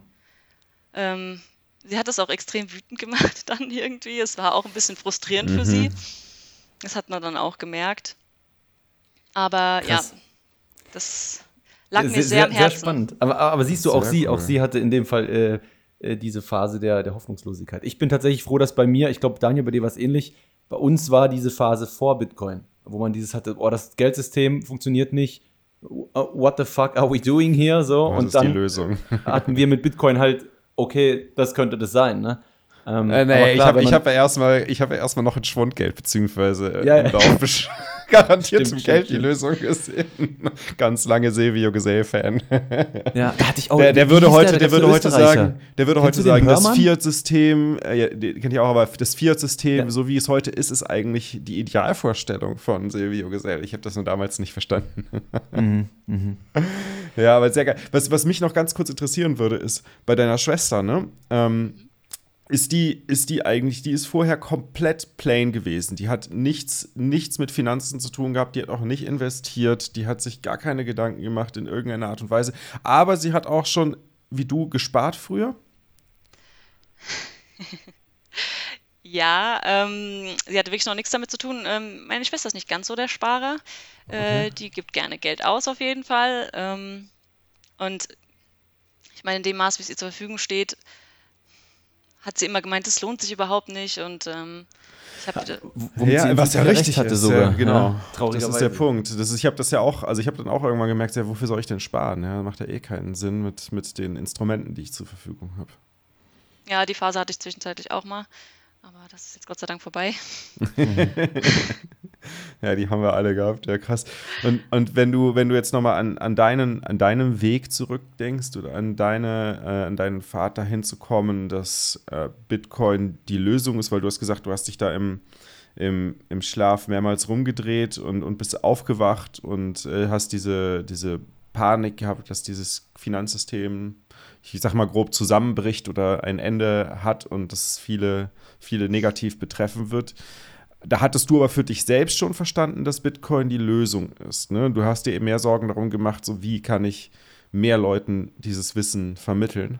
ähm, sie hat das auch extrem wütend gemacht *laughs* dann irgendwie. Es war auch ein bisschen frustrierend mhm. für sie. Das hat man dann auch gemerkt. Aber Krass. ja, das lag mir sehr, sehr am Herzen. Sehr spannend. Aber, aber siehst du, auch sie, cool. auch sie hatte in dem Fall äh, äh, diese Phase der, der Hoffnungslosigkeit. Ich bin tatsächlich froh, dass bei mir, ich glaube, Daniel, bei dir war es ähnlich, bei uns war diese Phase vor Bitcoin, wo man dieses hatte, oh, das Geldsystem funktioniert nicht, what the fuck are we doing here? So, Was und dann hatten wir mit Bitcoin halt okay, das könnte das sein, ne? Ähm, äh, nee, ich habe hab ja erstmal hab ja noch ein Schwundgeld, beziehungsweise äh, ja, ja. *laughs* garantiert zum Geld die Lösung gesehen. *laughs* Ganz lange Sevio Gesell-Fan. Ja, da hatte ich auch. Der, der würde heute, der, der würde heute sagen, der würde heute sagen, das Fiat-System, äh, ja, kennt ihr auch, aber das Fiat-System, ja. so wie es heute ist, ist eigentlich die Idealvorstellung von Silvio Gesell. Ich habe das nur damals nicht verstanden. Mhm, mh. *laughs* Ja, aber sehr geil. Was, was mich noch ganz kurz interessieren würde, ist bei deiner Schwester, ne? Ähm, ist die, ist die eigentlich, die ist vorher komplett plain gewesen. Die hat nichts, nichts mit Finanzen zu tun gehabt, die hat auch nicht investiert, die hat sich gar keine Gedanken gemacht in irgendeiner Art und Weise. Aber sie hat auch schon, wie du, gespart früher? *laughs* Ja, ähm, sie hatte wirklich noch nichts damit zu tun. Ähm, meine Schwester ist nicht ganz so der Sparer. Äh, okay. Äh, die gibt gerne Geld aus auf jeden Fall. Ähm, und ich meine, in dem Maß, wie es ihr zur Verfügung steht, hat sie immer gemeint, es lohnt sich überhaupt nicht und ähm, ich habe ja, was ja richtig hatte sogar. Ja, genau. Ja, das ist der Punkt. Das ist, ich habe das ja auch, also ich habe dann auch irgendwann gemerkt, ja, wofür soll ich denn sparen? Ja, macht ja eh keinen Sinn mit, mit den Instrumenten, die ich zur Verfügung habe. Ja, die Phase hatte ich zwischenzeitlich auch mal. Aber das ist jetzt Gott sei Dank vorbei. *laughs* ja, die haben wir alle gehabt, ja krass. Und, und wenn du, wenn du jetzt nochmal an, an, deinen, an deinen Weg zurückdenkst oder an, deine, äh, an deinen Pfad dahin zu kommen, dass äh, Bitcoin die Lösung ist, weil du hast gesagt, du hast dich da im, im, im Schlaf mehrmals rumgedreht und, und bist aufgewacht und äh, hast diese, diese Panik gehabt, dass dieses Finanzsystem ich sag mal grob zusammenbricht oder ein Ende hat und das viele, viele negativ betreffen wird. Da hattest du aber für dich selbst schon verstanden, dass Bitcoin die Lösung ist. Ne? Du hast dir eben mehr Sorgen darum gemacht, so wie kann ich mehr Leuten dieses Wissen vermitteln.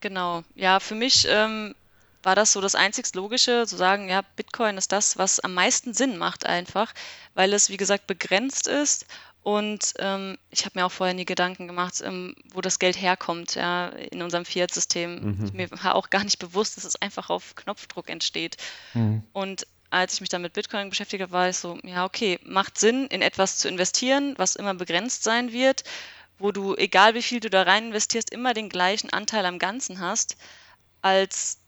Genau, ja, für mich ähm, war das so das einzig Logische, zu sagen, ja, Bitcoin ist das, was am meisten Sinn macht einfach, weil es, wie gesagt, begrenzt ist und ähm, ich habe mir auch vorher nie Gedanken gemacht, ähm, wo das Geld herkommt, ja, in unserem Fiat-System. Mhm. Mir war auch gar nicht bewusst, dass es einfach auf Knopfdruck entsteht. Mhm. Und als ich mich dann mit Bitcoin beschäftigt habe, war ich so, ja, okay, macht Sinn, in etwas zu investieren, was immer begrenzt sein wird, wo du, egal wie viel du da rein investierst, immer den gleichen Anteil am Ganzen hast, als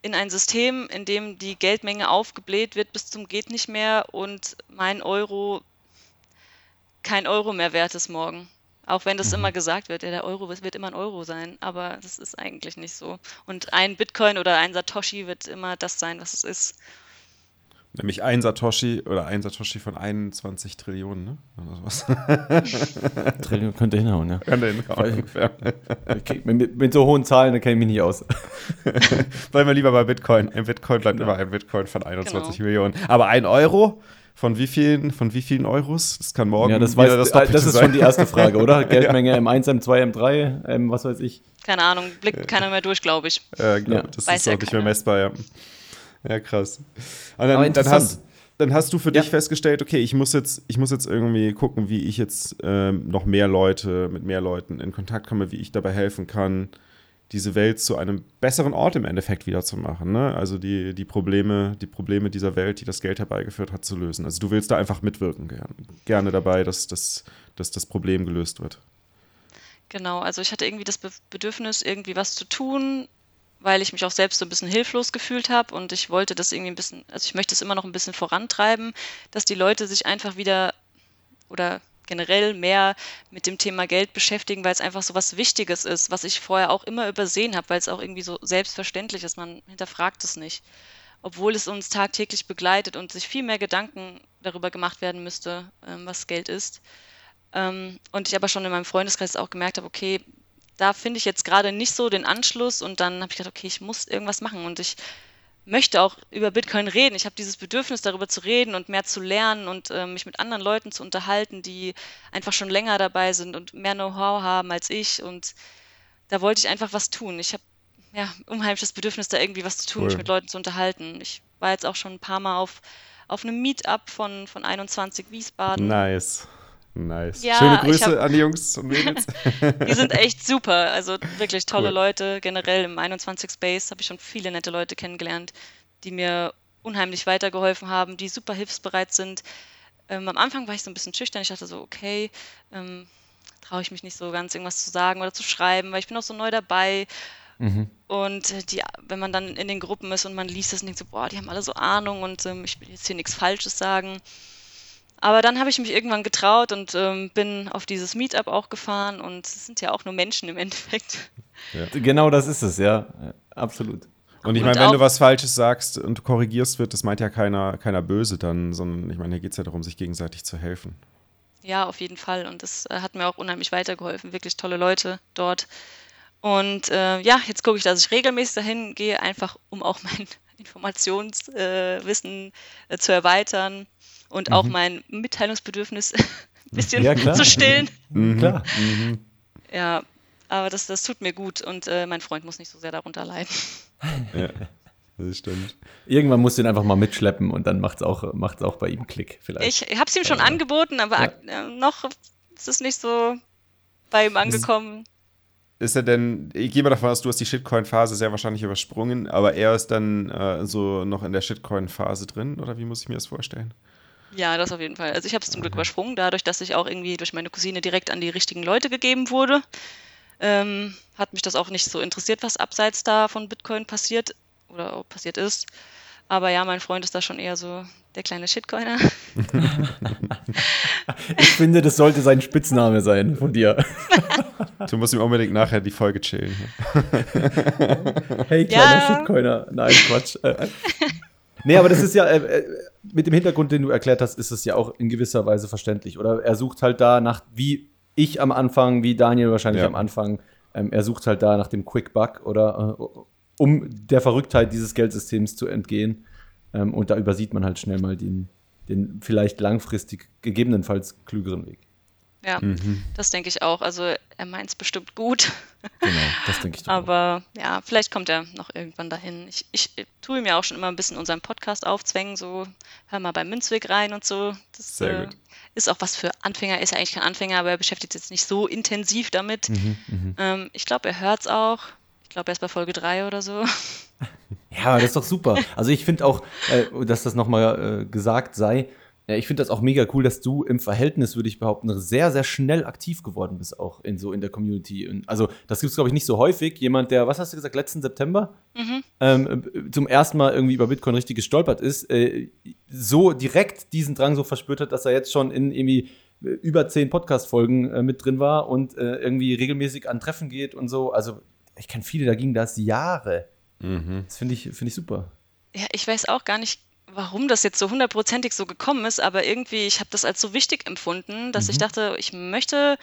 in ein System, in dem die Geldmenge aufgebläht wird bis zum geht nicht mehr und mein Euro kein Euro mehr wert ist morgen. Auch wenn das mhm. immer gesagt wird, ja, der Euro wird immer ein Euro sein, aber das ist eigentlich nicht so. Und ein Bitcoin oder ein Satoshi wird immer das sein, was es ist. Nämlich ein Satoshi oder ein Satoshi von 21 Trillionen, ne? Oder sowas. *laughs* Trillion könnte hinhauen, ja. Könnte hinhauen, okay, mit, mit, so hohen Zahlen, da kenne ich mich nicht aus. *laughs* Bleiben wir lieber bei Bitcoin. Ein Bitcoin bleibt genau. immer ein Bitcoin von 21 genau. Millionen. Aber ein Euro von wie vielen, von wie vielen Euros? Das kann morgen ja, das weiß, das, das ist sein. schon die erste Frage, oder? *laughs* Geldmenge ja. M1, M2, M3, M, was weiß ich. Keine Ahnung, blickt keiner mehr durch, glaube ich. Ja, glaub, ja. das weiß ist auch nicht mehr messbar, ja. Ja, krass. Und dann, dann, hast, dann hast du für dich festgestellt, okay, ich muss jetzt, ich muss jetzt irgendwie gucken, wie ich jetzt ähm, noch mehr Leute, mit mehr Leuten in Kontakt komme, wie ich dabei helfen kann, diese Welt zu einem besseren Ort im Endeffekt wieder zu machen. Ne? Also die, die, Probleme, die Probleme dieser Welt, die das Geld herbeigeführt hat, zu lösen. Also du willst da einfach mitwirken gerne, gerne dabei, dass, dass, dass das Problem gelöst wird. Genau, also ich hatte irgendwie das Bedürfnis, irgendwie was zu tun, weil ich mich auch selbst so ein bisschen hilflos gefühlt habe und ich wollte das irgendwie ein bisschen, also ich möchte es immer noch ein bisschen vorantreiben, dass die Leute sich einfach wieder oder generell mehr mit dem Thema Geld beschäftigen, weil es einfach so was Wichtiges ist, was ich vorher auch immer übersehen habe, weil es auch irgendwie so selbstverständlich ist. Man hinterfragt es nicht. Obwohl es uns tagtäglich begleitet und sich viel mehr Gedanken darüber gemacht werden müsste, ähm, was Geld ist. Ähm, und ich aber schon in meinem Freundeskreis auch gemerkt habe, okay, da finde ich jetzt gerade nicht so den Anschluss und dann habe ich gedacht, okay, ich muss irgendwas machen und ich möchte auch über Bitcoin reden. Ich habe dieses Bedürfnis, darüber zu reden und mehr zu lernen und äh, mich mit anderen Leuten zu unterhalten, die einfach schon länger dabei sind und mehr Know-how haben als ich. Und da wollte ich einfach was tun. Ich habe ja unheimliches Bedürfnis, da irgendwie was zu tun, cool. mich mit Leuten zu unterhalten. Ich war jetzt auch schon ein paar Mal auf, auf einem Meetup von, von 21 Wiesbaden. Nice. Nice. Ja, Schöne Grüße hab, an die Jungs und Mädels. *laughs* die sind echt super. Also wirklich tolle cool. Leute. Generell im 21 Space habe ich schon viele nette Leute kennengelernt, die mir unheimlich weitergeholfen haben, die super hilfsbereit sind. Ähm, am Anfang war ich so ein bisschen schüchtern. Ich dachte so, okay, ähm, traue ich mich nicht so ganz irgendwas zu sagen oder zu schreiben, weil ich bin auch so neu dabei. Mhm. Und die, wenn man dann in den Gruppen ist und man liest das und denkt so, boah, die haben alle so Ahnung und ähm, ich will jetzt hier nichts Falsches sagen. Aber dann habe ich mich irgendwann getraut und ähm, bin auf dieses Meetup auch gefahren und es sind ja auch nur Menschen im Endeffekt. Ja. Genau das ist es, ja, absolut. Und ich meine, wenn du was Falsches sagst und korrigierst wird, das meint ja keiner, keiner böse dann, sondern ich meine, hier geht es ja darum, sich gegenseitig zu helfen. Ja, auf jeden Fall. Und das äh, hat mir auch unheimlich weitergeholfen. Wirklich tolle Leute dort. Und äh, ja, jetzt gucke ich, dass ich regelmäßig dahin gehe, einfach um auch mein *laughs* Informationswissen äh, zu erweitern und mhm. auch mein Mitteilungsbedürfnis *laughs* ein bisschen ja, zu stillen. Mhm. Klar. Mhm. Ja, aber das, das tut mir gut und äh, mein Freund muss nicht so sehr darunter leiden. *laughs* Ja, das stimmt. Irgendwann musst du ihn einfach mal mitschleppen und dann macht es auch, macht's auch bei ihm Klick vielleicht. Ich habe es ihm schon ja. angeboten, aber ja. noch ist es nicht so bei ihm angekommen. ist er denn, ich gehe mal davon aus, du hast die Shitcoin-Phase sehr wahrscheinlich übersprungen, aber er ist dann äh, so noch in der Shitcoin-Phase drin, oder wie muss ich mir das vorstellen? Ja, das auf jeden Fall. Also ich habe es zum Glück übersprungen, dadurch, dass ich auch irgendwie durch meine Cousine direkt an die richtigen Leute gegeben wurde. Ähm, hat mich das auch nicht so interessiert, was abseits da von Bitcoin passiert oder auch passiert ist. Aber ja, mein Freund ist da schon eher so der kleine Shitcoiner. *laughs* ich finde, das sollte sein Spitzname sein von dir. *laughs* du musst ihm unbedingt nachher die Folge chillen. hey, kleiner ja. Shitcoiner. Nein, Quatsch. Äh, äh. nee, aber das ist ja, äh, mit dem Hintergrund, den du erklärt hast, ist es ja auch in gewisser Weise verständlich. Oder er sucht halt da nach, wie ich am Anfang, wie Daniel wahrscheinlich ja. am Anfang, ähm, er sucht halt da nach dem Quick Buck oder äh, um der Verrücktheit dieses Geldsystems zu entgehen. Ähm, und da übersieht man halt schnell mal den, den vielleicht langfristig gegebenenfalls klügeren Weg. Ja, mhm. das denke ich auch. Also er meint es bestimmt gut. Genau, das denke ich. Aber auch. ja, vielleicht kommt er noch irgendwann dahin. Ich, ich, ich tue ihm ja auch schon immer ein bisschen unseren Podcast aufzwängen, so hör mal beim Münzweg rein und so. Das äh, ist auch was für Anfänger, ist ja eigentlich kein Anfänger, aber er beschäftigt sich jetzt nicht so intensiv damit. Mhm, mhm. ähm, ich glaube, er hört es auch. Ich glaube, er ist bei Folge 3 oder so. *laughs* Ja, das ist doch super. Also ich finde auch, äh, dass das nochmal äh, gesagt sei, ja, ich finde das auch mega cool, dass du im Verhältnis, würde ich behaupten, sehr, sehr schnell aktiv geworden bist, auch in so in der Community. Und also, das gibt es, glaube ich, nicht so häufig. Jemand, der, was hast du gesagt, letzten September mhm. ähm, zum ersten Mal irgendwie über Bitcoin richtig gestolpert ist, äh, so direkt diesen Drang so verspürt hat, dass er jetzt schon in irgendwie äh, über zehn Podcast-Folgen äh, mit drin war und äh, irgendwie regelmäßig an Treffen geht und so. Also, ich kenne viele, da ging das Jahre. Mhm. Das finde ich, find ich super. Ja, ich weiß auch gar nicht warum das jetzt so hundertprozentig so gekommen ist, aber irgendwie, ich habe das als so wichtig empfunden, dass mhm. ich dachte, ich möchte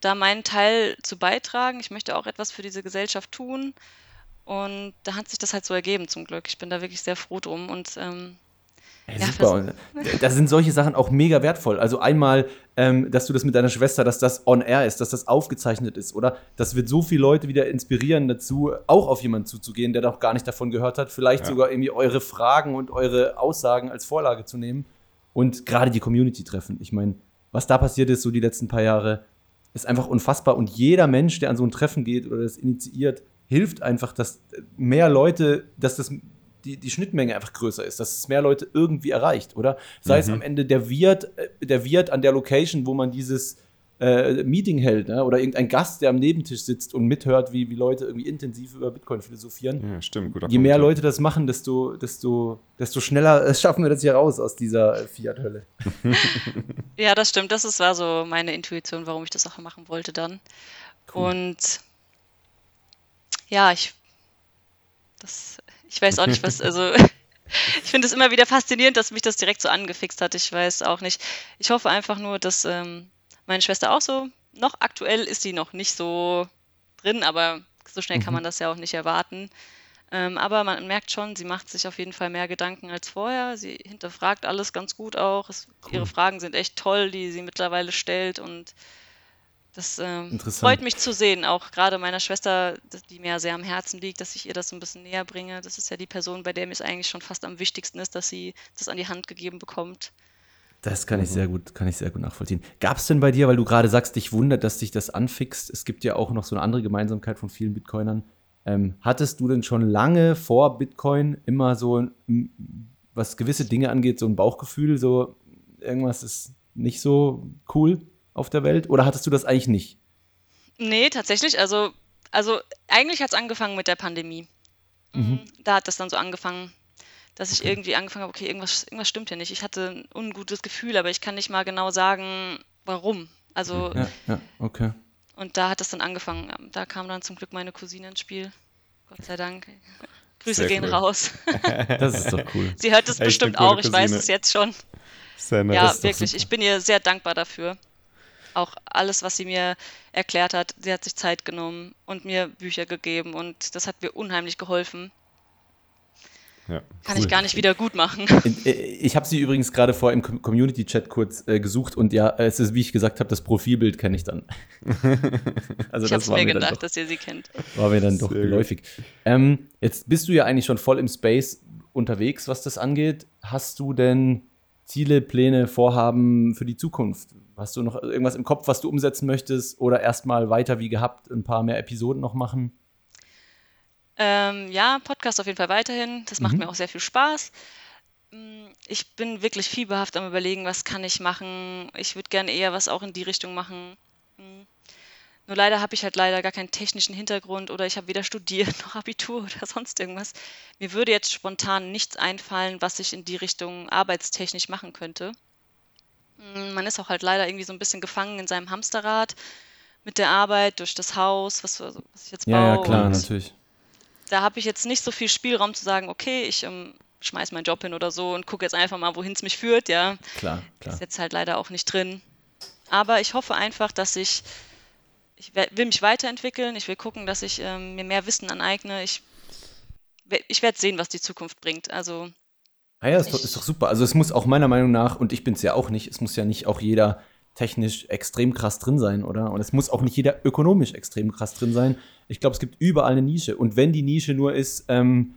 da meinen Teil zu beitragen, ich möchte auch etwas für diese Gesellschaft tun. Und da hat sich das halt so ergeben, zum Glück. Ich bin da wirklich sehr froh drum. Und ähm, ja, super. da sind solche Sachen auch mega wertvoll. Also einmal, ähm, dass du das mit deiner Schwester, dass das on air ist, dass das aufgezeichnet ist, oder? Das wird so viele Leute wieder inspirieren dazu, auch auf jemanden zuzugehen, der noch gar nicht davon gehört hat. Vielleicht ja. sogar irgendwie eure Fragen und eure Aussagen als Vorlage zu nehmen und gerade die Community treffen. Ich meine, was da passiert ist, so die letzten paar Jahre, ist einfach unfassbar. Und jeder Mensch, der an so ein Treffen geht oder das initiiert, hilft einfach, dass mehr Leute, dass das die, die Schnittmenge einfach größer ist, dass es mehr Leute irgendwie erreicht, oder? Sei mhm. es am Ende der Wirt, äh, der Wirt an der Location, wo man dieses äh, Meeting hält, ne? oder irgendein Gast, der am Nebentisch sitzt und mithört, wie, wie Leute irgendwie intensiv über Bitcoin philosophieren. Ja, stimmt. Guter Je mehr Leute das machen, desto, desto, desto schneller schaffen wir das hier raus aus dieser Fiat-Hölle. *laughs* ja, das stimmt. Das ist, war so meine Intuition, warum ich das auch machen wollte dann. Cool. Und ja, ich das ich weiß auch nicht, was, also *laughs* ich finde es immer wieder faszinierend, dass mich das direkt so angefixt hat. Ich weiß auch nicht. Ich hoffe einfach nur, dass ähm, meine Schwester auch so, noch aktuell ist sie noch nicht so drin, aber so schnell kann mhm. man das ja auch nicht erwarten. Ähm, aber man merkt schon, sie macht sich auf jeden Fall mehr Gedanken als vorher. Sie hinterfragt alles ganz gut auch. Es. Ihre Fragen sind echt toll, die sie mittlerweile stellt und das ähm, freut mich zu sehen, auch gerade meiner Schwester, die mir sehr am Herzen liegt, dass ich ihr das so ein bisschen näher bringe. Das ist ja die Person, bei der mir es eigentlich schon fast am wichtigsten ist, dass sie das an die Hand gegeben bekommt. Das kann ich sehr gut, kann ich sehr gut nachvollziehen. Gab es denn bei dir, weil du gerade sagst, dich wundert, dass dich das anfixt, es gibt ja auch noch so eine andere Gemeinsamkeit von vielen Bitcoinern. Ähm, hattest du denn schon lange vor Bitcoin immer so, was gewisse Dinge angeht, so ein Bauchgefühl, so irgendwas ist nicht so cool? Auf der Welt? Oder hattest du das eigentlich nicht? Nee, tatsächlich. Also, also eigentlich hat es angefangen mit der Pandemie. Mhm. mhm. Da hat das dann so angefangen, dass ich okay. irgendwie angefangen habe, okay, irgendwas, irgendwas stimmt hier nicht. Ich hatte ein ungutes Gefühl, aber ich kann nicht mal genau sagen, warum. Also. Ja, ja, okay. Und da hat es dann angefangen. Da kam dann zum Glück meine Cousine ins Spiel. Gott sei Dank. *laughs* Grüße Sehr gehen cool. raus. *laughs* das ist doch cool. Sie hört es bestimmt auch, ich weiß es jetzt schon. Sehr nett. Ja, wirklich. Ich bin ihr sehr dankbar dafür auch alles, was sie mir erklärt hat, sie hat sich Zeit genommen und mir Bücher gegeben und das hat mir unheimlich geholfen. Ja, Kann cool. ich gar nicht wieder gut machen. *laughs* Äh, ich habe sie übrigens gerade vor im Community-Chat kurz äh, gesucht und ja, es ist, wie ich gesagt habe, das Profilbild kenne ich dann. *laughs* also ich habe mir gedacht, doch, dass ihr sie kennt. War mir dann doch Sehr geläufig. Ähm, jetzt bist du ja eigentlich schon voll im Space unterwegs, was das angeht. Hast du denn Ziele, Pläne, Vorhaben für die Zukunft? Hast du noch irgendwas im Kopf, was du umsetzen möchtest oder erstmal weiter wie gehabt ein paar mehr Episoden noch machen? Ähm, ja, Podcast auf jeden Fall weiterhin. Das macht mhm. mir auch sehr viel Spaß. Mm, ich bin wirklich fieberhaft am Überlegen, was kann ich machen. Ich würde gerne eher was auch in die Richtung machen. Mm. Nur leider habe ich halt leider gar keinen technischen Hintergrund oder ich habe weder studiert *laughs* noch Abitur oder sonst irgendwas. Mir würde jetzt spontan nichts einfallen, was ich in die Richtung arbeitstechnisch machen könnte. Mm, man ist auch halt leider irgendwie so ein bisschen gefangen in seinem Hamsterrad mit der Arbeit, durch das Haus, was, was ich jetzt baue. Ja, ja klar, natürlich da habe ich jetzt nicht so viel Spielraum zu sagen, okay, ich ähm, schmeiß meinen Job hin oder so und gucke jetzt einfach mal, wohin es mich führt, ja. Klar, klar. Ist jetzt halt leider auch nicht drin. Aber ich hoffe einfach, dass ich, ich will mich weiterentwickeln, ich will gucken, dass ich ähm, mir mehr Wissen aneigne. Ich, ich werde sehen, was die Zukunft bringt. Also. Ah ja, ist, doch, ist doch super. Also es muss auch meiner Meinung nach, und ich bin es ja auch nicht, es muss ja nicht auch jeder technisch extrem krass drin sein, oder? Und es muss auch nicht jeder ökonomisch extrem krass drin sein. Ich glaube, es gibt überall eine Nische. Und wenn die Nische nur ist, ähm,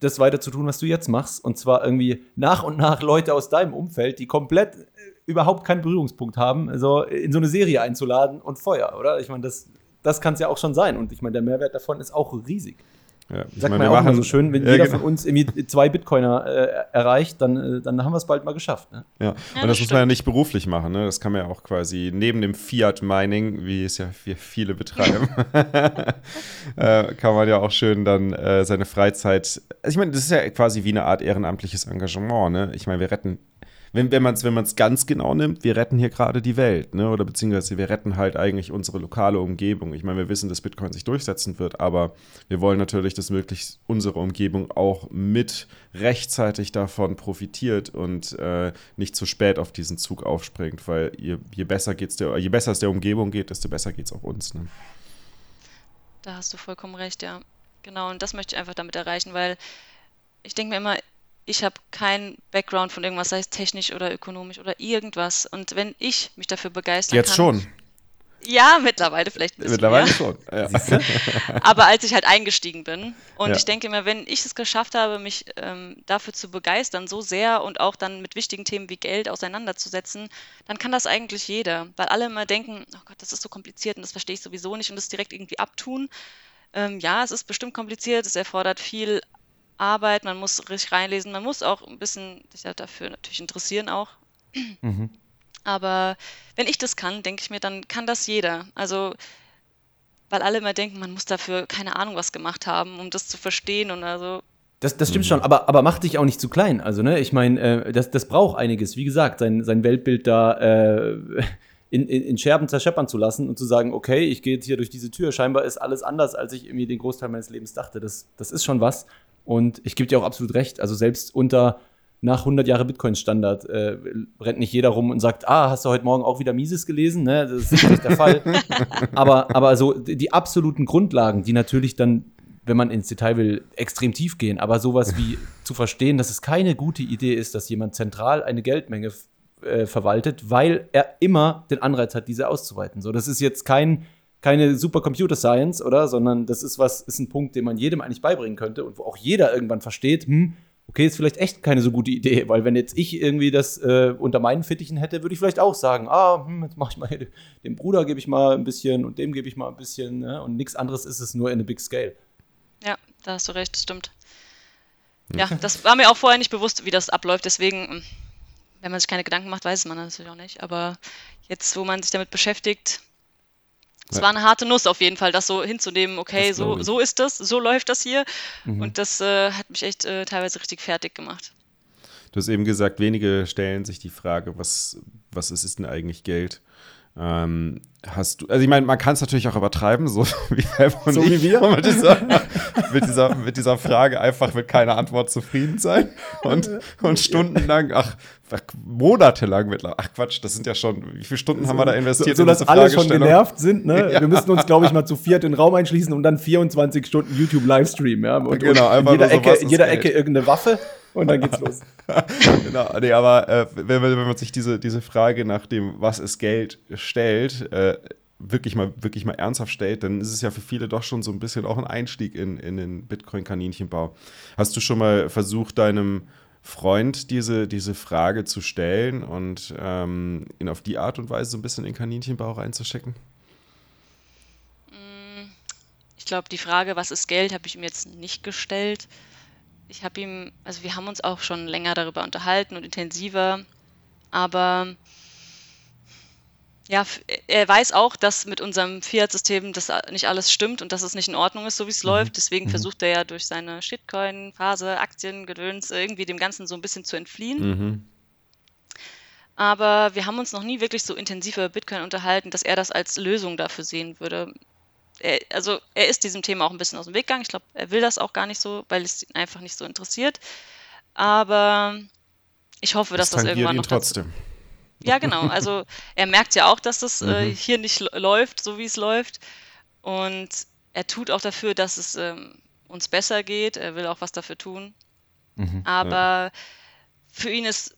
das weiter zu tun, was du jetzt machst, und zwar irgendwie nach und nach Leute aus deinem Umfeld, die komplett äh, überhaupt keinen Berührungspunkt haben, also in so eine Serie einzuladen und Feuer, oder? Ich meine, das, das kann es ja auch schon sein. Und ich meine, der Mehrwert davon ist auch riesig. Ja, Sagt man ja auch immer so schön, wenn ja, jeder genau. von uns irgendwie zwei Bitcoiner äh, erreicht, dann, äh, dann haben wir es bald mal geschafft. Ne? Ja. ja, und das, das muss man ja nicht beruflich machen. Ne? Das kann man ja auch quasi neben dem Fiat-Mining, wie es ja viele betreiben, *laughs* äh, kann man ja auch schön dann äh, seine Freizeit. Also ich meine, das ist ja quasi wie eine Art ehrenamtliches Engagement. Ne? Ich meine, wir retten wenn, wenn man es wenn ganz genau nimmt, wir retten hier gerade die Welt, ne? Oder beziehungsweise wir retten halt eigentlich unsere lokale Umgebung. Ich meine, wir wissen, dass Bitcoin sich durchsetzen wird, aber wir wollen natürlich, dass möglichst unsere Umgebung auch mit rechtzeitig davon profitiert und äh, nicht zu spät auf diesen Zug aufspringt, weil je, je besser geht's der, je besser es der Umgebung geht, desto besser geht es auch uns. Ne? Da hast du vollkommen recht, ja. Genau, und das möchte ich einfach damit erreichen, weil ich denke mir immer, ich habe keinen Background von irgendwas, sei es technisch oder ökonomisch oder irgendwas. Und wenn ich mich dafür begeistern Jetzt kann. Jetzt schon. Ja, mittlerweile vielleicht ein bisschen. Mittlerweile mehr. schon. Ja. *laughs* Aber als ich halt eingestiegen bin. Und ja. ich denke mir, wenn ich es geschafft habe, mich ähm, dafür zu begeistern, so sehr und auch dann mit wichtigen Themen wie Geld auseinanderzusetzen, dann kann das eigentlich jeder. Weil alle immer denken, oh Gott, das ist so kompliziert und das verstehe ich sowieso nicht und das direkt irgendwie abtun. Ähm, ja, es ist bestimmt kompliziert, es erfordert viel Arbeit, man muss richtig reinlesen, man muss auch ein bisschen sich dafür natürlich interessieren auch. Mhm. Aber wenn ich das kann, denke ich mir, dann kann das jeder. Also, weil alle immer denken, man muss dafür keine Ahnung was gemacht haben, um das zu verstehen und also. Das, das stimmt mhm. schon, aber, aber mach dich auch nicht zu klein. Also, ne, ich meine, äh, das, das braucht einiges. Wie gesagt, sein, sein Weltbild da äh, in, in, in Scherben zerscheppern zu lassen und zu sagen, okay, ich gehe jetzt hier durch diese Tür, scheinbar ist alles anders, als ich irgendwie den Großteil meines Lebens dachte. Das, das ist schon was. Und ich gebe dir auch absolut recht. Also selbst unter nach 100 Jahre Bitcoin-Standard äh, rennt nicht jeder rum und sagt, ah, hast du heute Morgen auch wieder Mises gelesen? Ne? Das ist nicht der Fall. *laughs* aber, aber so die absoluten Grundlagen, die natürlich dann, wenn man ins Detail will, extrem tief gehen. Aber sowas wie zu verstehen, dass es keine gute Idee ist, dass jemand zentral eine Geldmenge äh, verwaltet, weil er immer den Anreiz hat, diese auszuweiten. So, das ist jetzt kein keine super Computer Science, oder? Sondern das ist was, ist ein Punkt, den man jedem eigentlich beibringen könnte und wo auch jeder irgendwann versteht, hm, okay, ist vielleicht echt keine so gute Idee, weil wenn jetzt ich irgendwie das äh, unter meinen Fittichen hätte, würde ich vielleicht auch sagen, ah, hm, jetzt mache ich mal hier, *laughs* dem Bruder gebe ich mal ein bisschen und dem gebe ich mal ein bisschen ne? und nichts anderes ist es nur in a big scale. Ja, da hast du recht, stimmt. Ja, das war mir auch vorher nicht bewusst, wie das abläuft, deswegen, hm, wenn man sich keine Gedanken macht, weiß man das natürlich auch nicht, aber jetzt, wo man sich damit beschäftigt, es war eine harte Nuss auf jeden Fall, das so hinzunehmen, okay, so, so ist das, so läuft das hier. Mhm. Und das äh, hat mich echt äh, teilweise richtig fertig gemacht. Du hast eben gesagt, wenige stellen sich die Frage, was, was ist, ist denn eigentlich Geld? Ähm, hast du, also ich meine, man kann es natürlich auch übertreiben, so *laughs* wie, so wie wir. Mit dieser, mit, dieser, mit dieser Frage einfach mit keiner Antwort zufrieden sein und, und stundenlang, ach, monatelang mittlerweile, ach Quatsch, das sind ja schon, wie viele Stunden so, haben wir da investiert? So, so dass alle schon genervt sind, ne? *laughs* Ja. Wir müssen uns, glaube ich, mal zu viert in den Raum einschließen und dann 24 Stunden YouTube-Livestream, ja? Und, genau, und in jeder, Ecke, in jeder Ecke irgendeine Waffe und dann geht's los. *laughs* genau, nee, aber äh, wenn, wenn, man sich diese, diese Frage nach dem, was ist Geld, stellt, äh, wirklich mal, wirklich mal ernsthaft stellt, dann ist es ja für viele doch schon so ein bisschen auch ein Einstieg in, in den Bitcoin-Kaninchenbau. Hast du schon mal versucht, deinem Freund, diese, diese Frage zu stellen und ähm, ihn auf die Art und Weise so ein bisschen in den Kaninchenbau reinzuschicken? Ich glaube, die Frage, was ist Geld, habe ich ihm jetzt nicht gestellt. Ich habe ihm, also wir haben uns auch schon länger darüber unterhalten und intensiver, aber ja, er weiß auch, dass mit unserem Fiat-System das nicht alles stimmt und dass es nicht in Ordnung ist, so wie es mhm. läuft. Deswegen mhm. versucht er ja durch seine Shitcoin-Phase, Aktien, Gedöns irgendwie dem Ganzen so ein bisschen zu entfliehen. Mhm. Aber wir haben uns noch nie wirklich so intensiv über Bitcoin unterhalten, dass er das als Lösung dafür sehen würde. Er, also er ist diesem Thema auch ein bisschen aus dem Weg gegangen. Ich glaube, er will das auch gar nicht so, weil es ihn einfach nicht so interessiert. Aber ich hoffe, dass das, das irgendwann noch trotzdem. Dazu *laughs* ja, genau. Also er merkt ja auch, dass das äh, mhm. hier nicht läuft, so wie es läuft. Und er tut auch dafür, dass es ähm, uns besser geht. Er will auch was dafür tun. Mhm, Aber ja. für ihn ist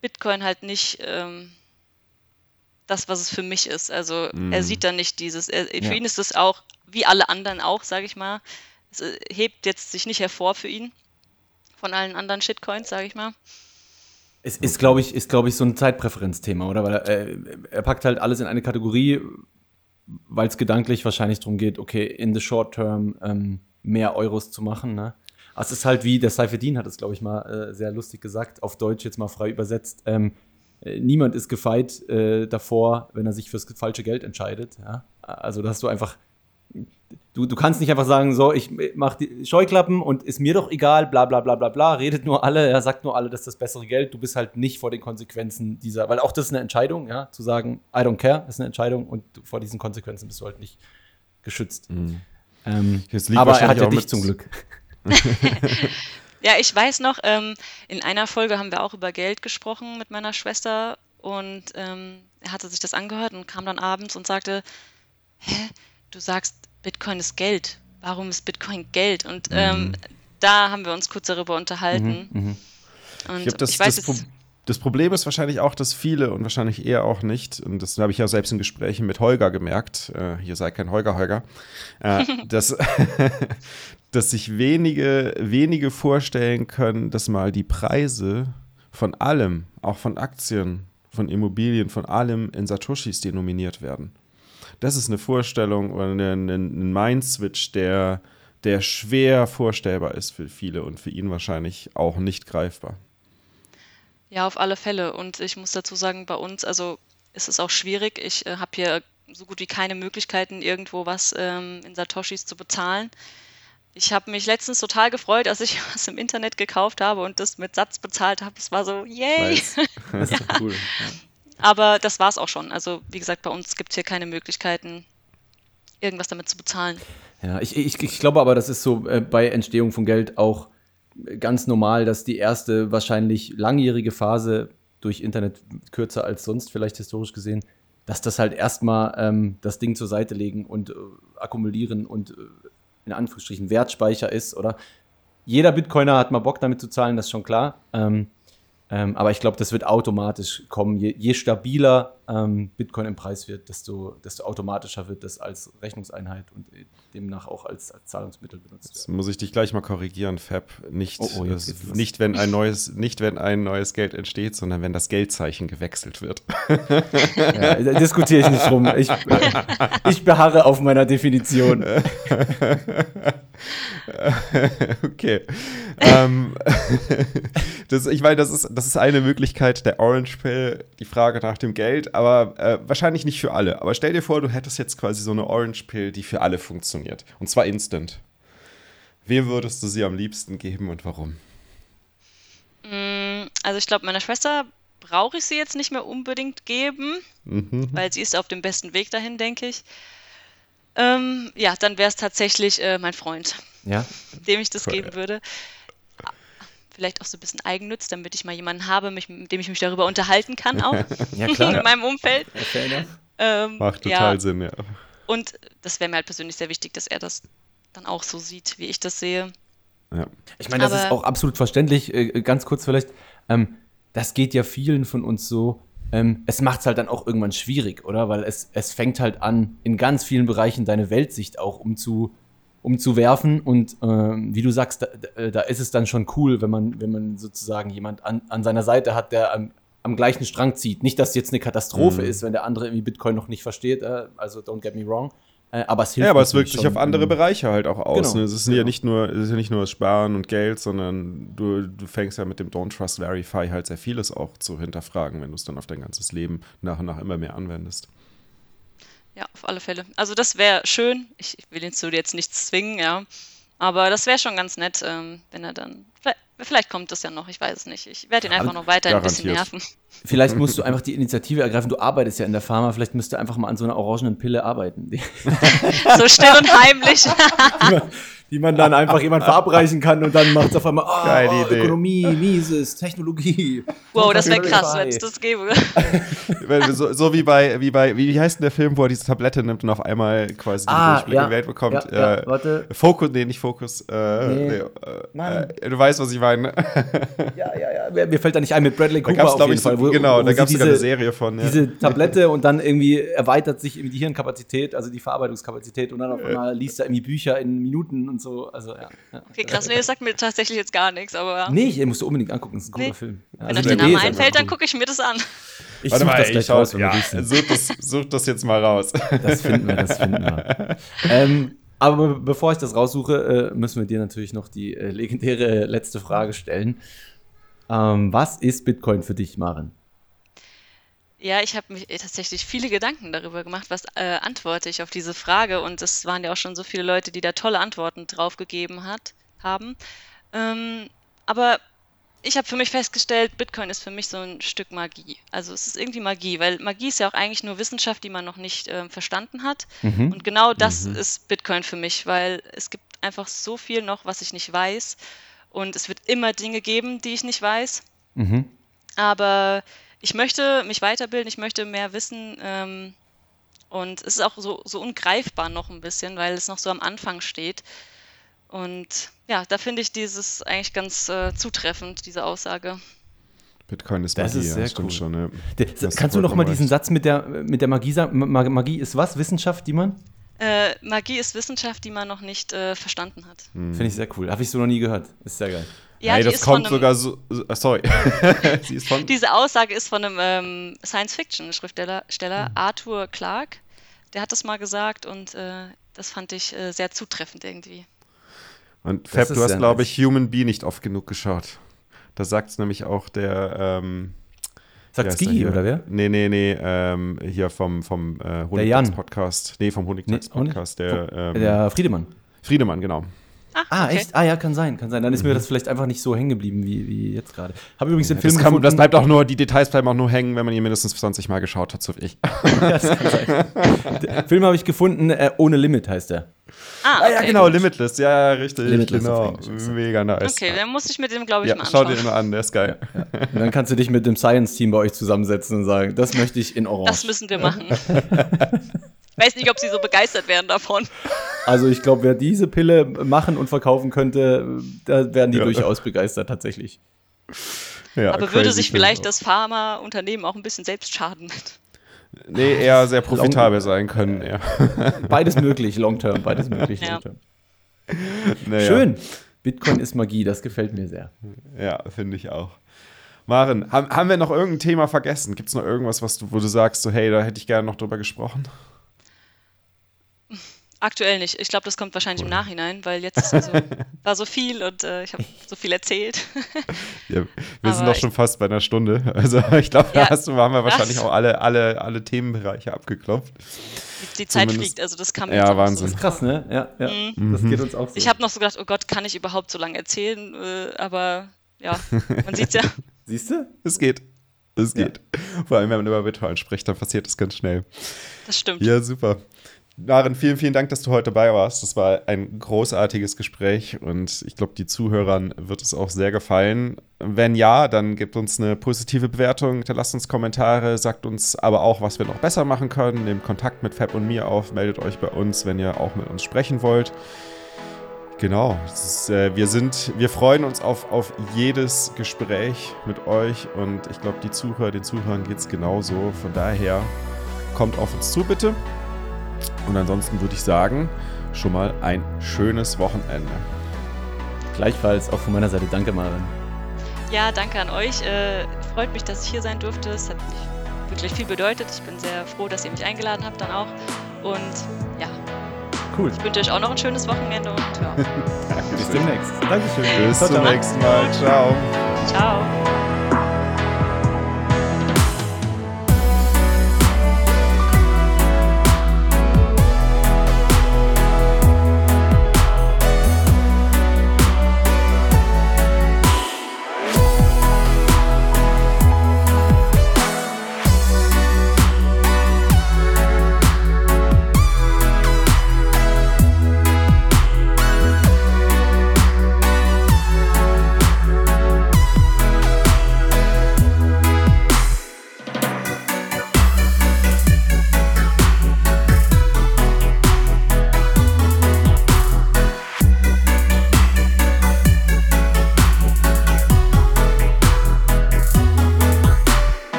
Bitcoin halt nicht ähm, das, was es für mich ist. Also mhm. er sieht da nicht dieses. Er, für ja. ihn ist es auch, wie alle anderen auch, sage ich mal. Es äh, hebt jetzt sich nicht hervor für ihn von allen anderen Shitcoins, sage ich mal. Es ist, glaube ich, ist, glaube ich, so ein Zeitpräferenzthema, oder? Weil er, äh, er packt halt alles in eine Kategorie, weil es gedanklich wahrscheinlich darum geht, okay, in the short term ähm, mehr Euros zu machen, ne? es ist halt wie, der Seifedin hat es, glaube ich, mal äh, sehr lustig gesagt, auf Deutsch jetzt mal frei übersetzt. Ähm, äh, niemand ist gefeit äh, davor, wenn er sich fürs falsche Geld entscheidet. Ja? Also, da hast du einfach du, du kannst nicht einfach sagen, so, ich mach die Scheuklappen und ist mir doch egal, bla bla bla bla bla, redet nur alle, er sagt nur alle, das ist das bessere Geld, du bist halt nicht vor den Konsequenzen dieser, weil auch das ist eine Entscheidung, ja, zu sagen, I don't care, ist eine Entscheidung und vor diesen Konsequenzen bist du halt nicht geschützt. Mhm. Ähm, aber er hat ja dich zum Glück. *laughs* *laughs* ja, ich weiß noch, ähm, in einer Folge haben wir auch über Geld gesprochen mit meiner Schwester und ähm, er hatte sich das angehört und kam dann abends und sagte, hä, du sagst, Bitcoin ist Geld. Warum ist Bitcoin Geld? Und mhm. ähm, da haben wir uns kurz darüber unterhalten. Mhm, mhm. Und ich, das, ich weiß das, das Problem ist wahrscheinlich auch, dass viele und wahrscheinlich eher auch nicht, und das habe ich ja selbst in Gesprächen mit Holger gemerkt, äh, hier sei kein Holger, Holger, äh, *laughs* dass, *laughs* dass sich wenige, wenige vorstellen können, dass mal die Preise von allem, auch von Aktien, von Immobilien, von allem in Satoshis denominiert werden das ist eine Vorstellung oder ein, ein Mind-Switch, der, der schwer vorstellbar ist für viele und für ihn wahrscheinlich auch nicht greifbar. Ja, auf alle Fälle. Und ich muss dazu sagen, bei uns, also ist es auch schwierig. Ich äh, habe hier so gut wie keine Möglichkeiten, irgendwo was ähm, in Satoshis zu bezahlen. Ich habe mich letztens total gefreut, als ich *laughs* was im Internet gekauft habe und das mit Satz bezahlt habe. Es war so, yay! *laughs* *laughs* Das ist ja. cool. Ja. Aber das war es auch schon. Also wie gesagt, bei uns gibt es hier keine Möglichkeiten, irgendwas damit zu bezahlen. Ja, ich, ich, ich glaube aber, das ist so äh, bei Entstehung von Geld auch ganz normal, dass die erste wahrscheinlich langjährige Phase durch Internet kürzer als sonst vielleicht historisch gesehen, dass das halt erstmal ähm, das Ding zur Seite legen und äh, akkumulieren und äh, in Anführungsstrichen Wertspeicher ist, oder? Jeder Bitcoiner hat mal Bock damit zu zahlen, das ist schon klar. Ähm, ähm, aber ich glaube, das wird automatisch kommen. Je, je stabiler ähm, Bitcoin im Preis wird, desto, desto automatischer wird das als Rechnungseinheit und demnach auch als, als Zahlungsmittel benutzt Jetzt muss ich dich gleich mal korrigieren, Fab. Nicht, oh, oh, äh, nicht, wenn ein *laughs* neues, nicht, wenn ein neues Geld entsteht, sondern wenn das Geldzeichen gewechselt wird. *laughs* Ja, diskutiere ich nicht rum. Ich, ich beharre auf meiner Definition. *laughs* okay. ähm, das, ich meine, das ist, das ist eine Möglichkeit der Orange Pill, die Frage nach dem Geld, aber äh, wahrscheinlich nicht für alle. Aber stell dir vor, du hättest jetzt quasi so eine Orange Pill, die für alle funktioniert. Und zwar instant. Wem würdest du sie am liebsten geben und warum? Mm, also ich glaube, meiner Schwester brauche ich sie jetzt nicht mehr unbedingt geben, mhm. weil sie ist auf dem besten Weg dahin, denke ich. Ähm, ja, dann wäre es tatsächlich äh, mein Freund, ja? dem ich das cool, geben ja. würde. Vielleicht auch so ein bisschen Eigennütz, damit ich mal jemanden habe, mich, mit dem ich mich darüber unterhalten kann, auch *laughs* ja, klar. *laughs* in meinem Umfeld. Ähm, Macht total ja. Sinn, ja. Und das wäre mir halt persönlich sehr wichtig, dass er das dann auch so sieht, wie ich das sehe. Ja. Ich meine, das Aber ist auch absolut verständlich. Äh, ganz kurz vielleicht, ähm, das geht ja vielen von uns so, ähm, es macht es halt dann auch irgendwann schwierig, oder? Weil es, es fängt halt an, in ganz vielen Bereichen deine Weltsicht auch umzu, um zu werfen. Und ähm, wie du sagst, da, da, ist es dann schon cool, wenn man, wenn man sozusagen jemand an, an seiner Seite hat, der am, am gleichen Strang zieht. Nicht, dass jetzt eine Katastrophe mhm. ist, wenn der andere irgendwie Bitcoin noch nicht versteht. Äh, also don't get me wrong. Äh, aber es hilft. Ja, aber es wirkt sich auf andere Bereiche halt auch aus. Genau, ne? Es ist genau. ja nicht nur, es ist ja nicht nur das Sparen und Geld, sondern du, du fängst ja mit dem Don't Trust Verify halt sehr vieles auch zu hinterfragen, wenn du es dann auf dein ganzes Leben nach und nach immer mehr anwendest. Ja, auf alle Fälle. Also das wäre schön. Ich will ihn zu jetzt nichts zwingen, ja. Aber das wäre schon ganz nett, ähm, wenn er dann. Vielleicht, vielleicht, kommt das ja noch, ich weiß es nicht. Ich werde ihn einfach noch weiter ein bisschen nerven. Vielleicht musst du einfach die Initiative ergreifen. Du arbeitest ja in der Pharma, vielleicht müsst du einfach mal an so einer orangenen Pille arbeiten. *laughs* so still und heimlich *laughs* *laughs* die man dann einfach *laughs* jemand verabreichen kann und dann macht es auf einmal oh, Geile Idee. Ökonomie, Mises, Technologie. Wow, das wäre krass, wenn es das gäbe. *laughs* so, so, wie bei, wie bei, wie heißt denn der Film, wo er diese Tablette nimmt und auf einmal quasi ah, den Durchblick ja, in die Welt bekommt? Ja, äh, warte. Fokus, nee, nicht Fokus. Äh, nee. Nee, äh, du weißt, was ich meine. *laughs* ja, ja, ja. Mir fällt da nicht ein mit Bradley Cooper auf jeden Fall. Wo, genau, wo da gab es sogar eine Serie von. Ja. Diese Tablette und dann irgendwie erweitert sich die Hirnkapazität, also die Verarbeitungskapazität und dann auf einmal liest er irgendwie Bücher in Minuten und so. Also, ja. Okay, krass. Nee, das sagt mir tatsächlich jetzt gar nichts, aber. Nee, ihr musst du unbedingt angucken. Das ist ein cooler nee. Film. Ja, Wenn also euch der Name einfällt, dann gucke ich mir das an. Ich Warte mal, das gleich raus, wenn ja, wir such das, such das jetzt mal raus. Das finden wir, das finden wir. ähm, aber bevor ich das raussuche, äh, müssen wir dir natürlich noch die äh, legendäre letzte Frage stellen. Ähm, was ist Bitcoin für dich, Maren? Ja, ich habe mich tatsächlich viele Gedanken darüber gemacht, was äh, antworte ich auf diese Frage. Und es waren ja auch schon so viele Leute, die da tolle Antworten drauf gegeben hat, haben. Ähm, aber ich habe für mich festgestellt, Bitcoin ist für mich so ein Stück Magie. Also es ist irgendwie Magie, weil Magie ist ja auch eigentlich nur Wissenschaft, die man noch nicht äh, verstanden hat. Mhm. Und genau das mhm. ist Bitcoin für mich, weil es gibt einfach so viel noch, was ich nicht weiß. Und es wird immer Dinge geben, die ich nicht weiß. Mhm. Aber ich möchte mich weiterbilden, ich möchte mehr wissen. Ähm, und es ist auch so, so ungreifbar noch ein bisschen, weil es noch so am Anfang steht. Und ja, da finde ich dieses eigentlich ganz äh, zutreffend, diese Aussage. Bitcoin ist Magie, das ist sehr ja, cool. schon. Ja. Das Kannst du noch mal diesen Satz mit der, mit der Magie sagen? Magie ist was? Wissenschaft, die man? Äh, Magie ist Wissenschaft, die man noch nicht äh, verstanden hat. Hm. Finde ich sehr cool. Habe ich so noch nie gehört. Ist sehr geil. Ja, hey, das kommt sogar so. Uh, sorry. *laughs* Diese Aussage ist von einem ähm, Science-Fiction-Schriftsteller, mhm. Arthur Clarke. Der hat das mal gesagt und äh, das fand ich äh, sehr zutreffend irgendwie. Und Fab, du hast, glaube ich, Human Bee nicht oft genug geschaut. Da sagt es nämlich auch der. Ähm, Sagt Gigi oder wer? Nee, nee, nee, ähm, hier vom, vom äh, Honigtags-Podcast. Nee, vom Honigtags-Podcast. Nee, der, ähm, der Friedemann. Friedemann, genau. Ach, ah, okay. echt? Ah, ja, kann sein, kann sein. Dann ist mhm. mir das vielleicht einfach nicht so hängen geblieben wie, wie jetzt gerade. Habe übrigens den Film das, kann, das bleibt auch nur, die Details bleiben auch nur hängen, wenn man ihn mindestens 20 Mal geschaut hat, so wie ich. *laughs* das kann sein. Den Film habe ich gefunden, äh, ohne Limit heißt der. Ah, okay, ah, ja, genau, gut. Limitless, ja, richtig. Limitless genau. Mega nice. Okay, dann muss ich mit dem, glaube ich, ja, mal anschauen. Schau dir den mal an, der ist geil. Ja. Und dann kannst du dich mit dem Science-Team bei euch zusammensetzen und sagen, das möchte ich in Orange. Das müssen wir machen. *laughs* Ich weiß nicht, ob sie so begeistert werden davon. Also ich glaube, wer diese Pille machen und verkaufen könnte, da werden die ja. durchaus begeistert tatsächlich. Ja, Aber würde sich vielleicht das Pharmaunternehmen auch ein bisschen selbst schaden mit? Nee, eher sehr profitabel sein können, ja. Beides möglich, long term, beides *laughs* möglich, long term. Naja. Schön. Bitcoin ist Magie, das gefällt mir sehr. Ja, finde ich auch. Maren, haben, haben wir noch irgendein Thema vergessen? Gibt es noch irgendwas, was du, wo du sagst, so, hey, da hätte ich gerne noch drüber gesprochen? Aktuell nicht. Ich glaube, das kommt wahrscheinlich im Nachhinein, weil jetzt also, *laughs* war so viel und äh, ich habe so viel erzählt. *laughs* ja, wir Aber sind doch schon fast bei einer Stunde. Also ich glaube, da hast du, haben wir wahrscheinlich auch alle, alle, alle Themenbereiche abgeklopft. Die, die Zeit fliegt, also das kann man Ja, Wahnsinn. So. Das ist krass, ne? Ja, ja. Mhm. Das geht uns auch so. Ich habe noch so gedacht, oh Gott, kann ich überhaupt so lange erzählen? Äh, aber ja, man sieht ja. *laughs* Siehst du? Es geht. Es geht. Ja. Vor allem, wenn man über Bitcoin spricht, dann passiert das ganz schnell. Das stimmt. Ja, super. Maren, vielen, vielen Dank, dass du heute dabei warst. Das war ein großartiges Gespräch und ich glaube, die Zuhörern wird es auch sehr gefallen. Wenn ja, dann gebt uns eine positive Bewertung, hinterlasst uns Kommentare, sagt uns aber auch, was wir noch besser machen können. Nehmt Kontakt mit Fab und mir auf, meldet euch bei uns, wenn ihr auch mit uns sprechen wollt. Genau, ist, äh, wir sind, wir freuen uns auf, auf jedes Gespräch mit euch und ich glaube, die Zuhörer, den Zuhörern geht es genauso. Von daher kommt auf uns zu, bitte. Und ansonsten würde ich sagen, schon mal ein schönes Wochenende. Gleichfalls auch von meiner Seite. Danke, Marvin. Ja, danke an euch. Äh, freut mich, dass ich hier sein durfte. Es hat mich wirklich viel bedeutet. Ich bin sehr froh, dass ihr mich eingeladen habt dann auch. Und ja. Cool. Ich wünsche euch auch noch ein schönes Wochenende und ja. *laughs* Bis demnächst. Dankeschön. Bis zum nächsten Mal. Ciao. Ciao.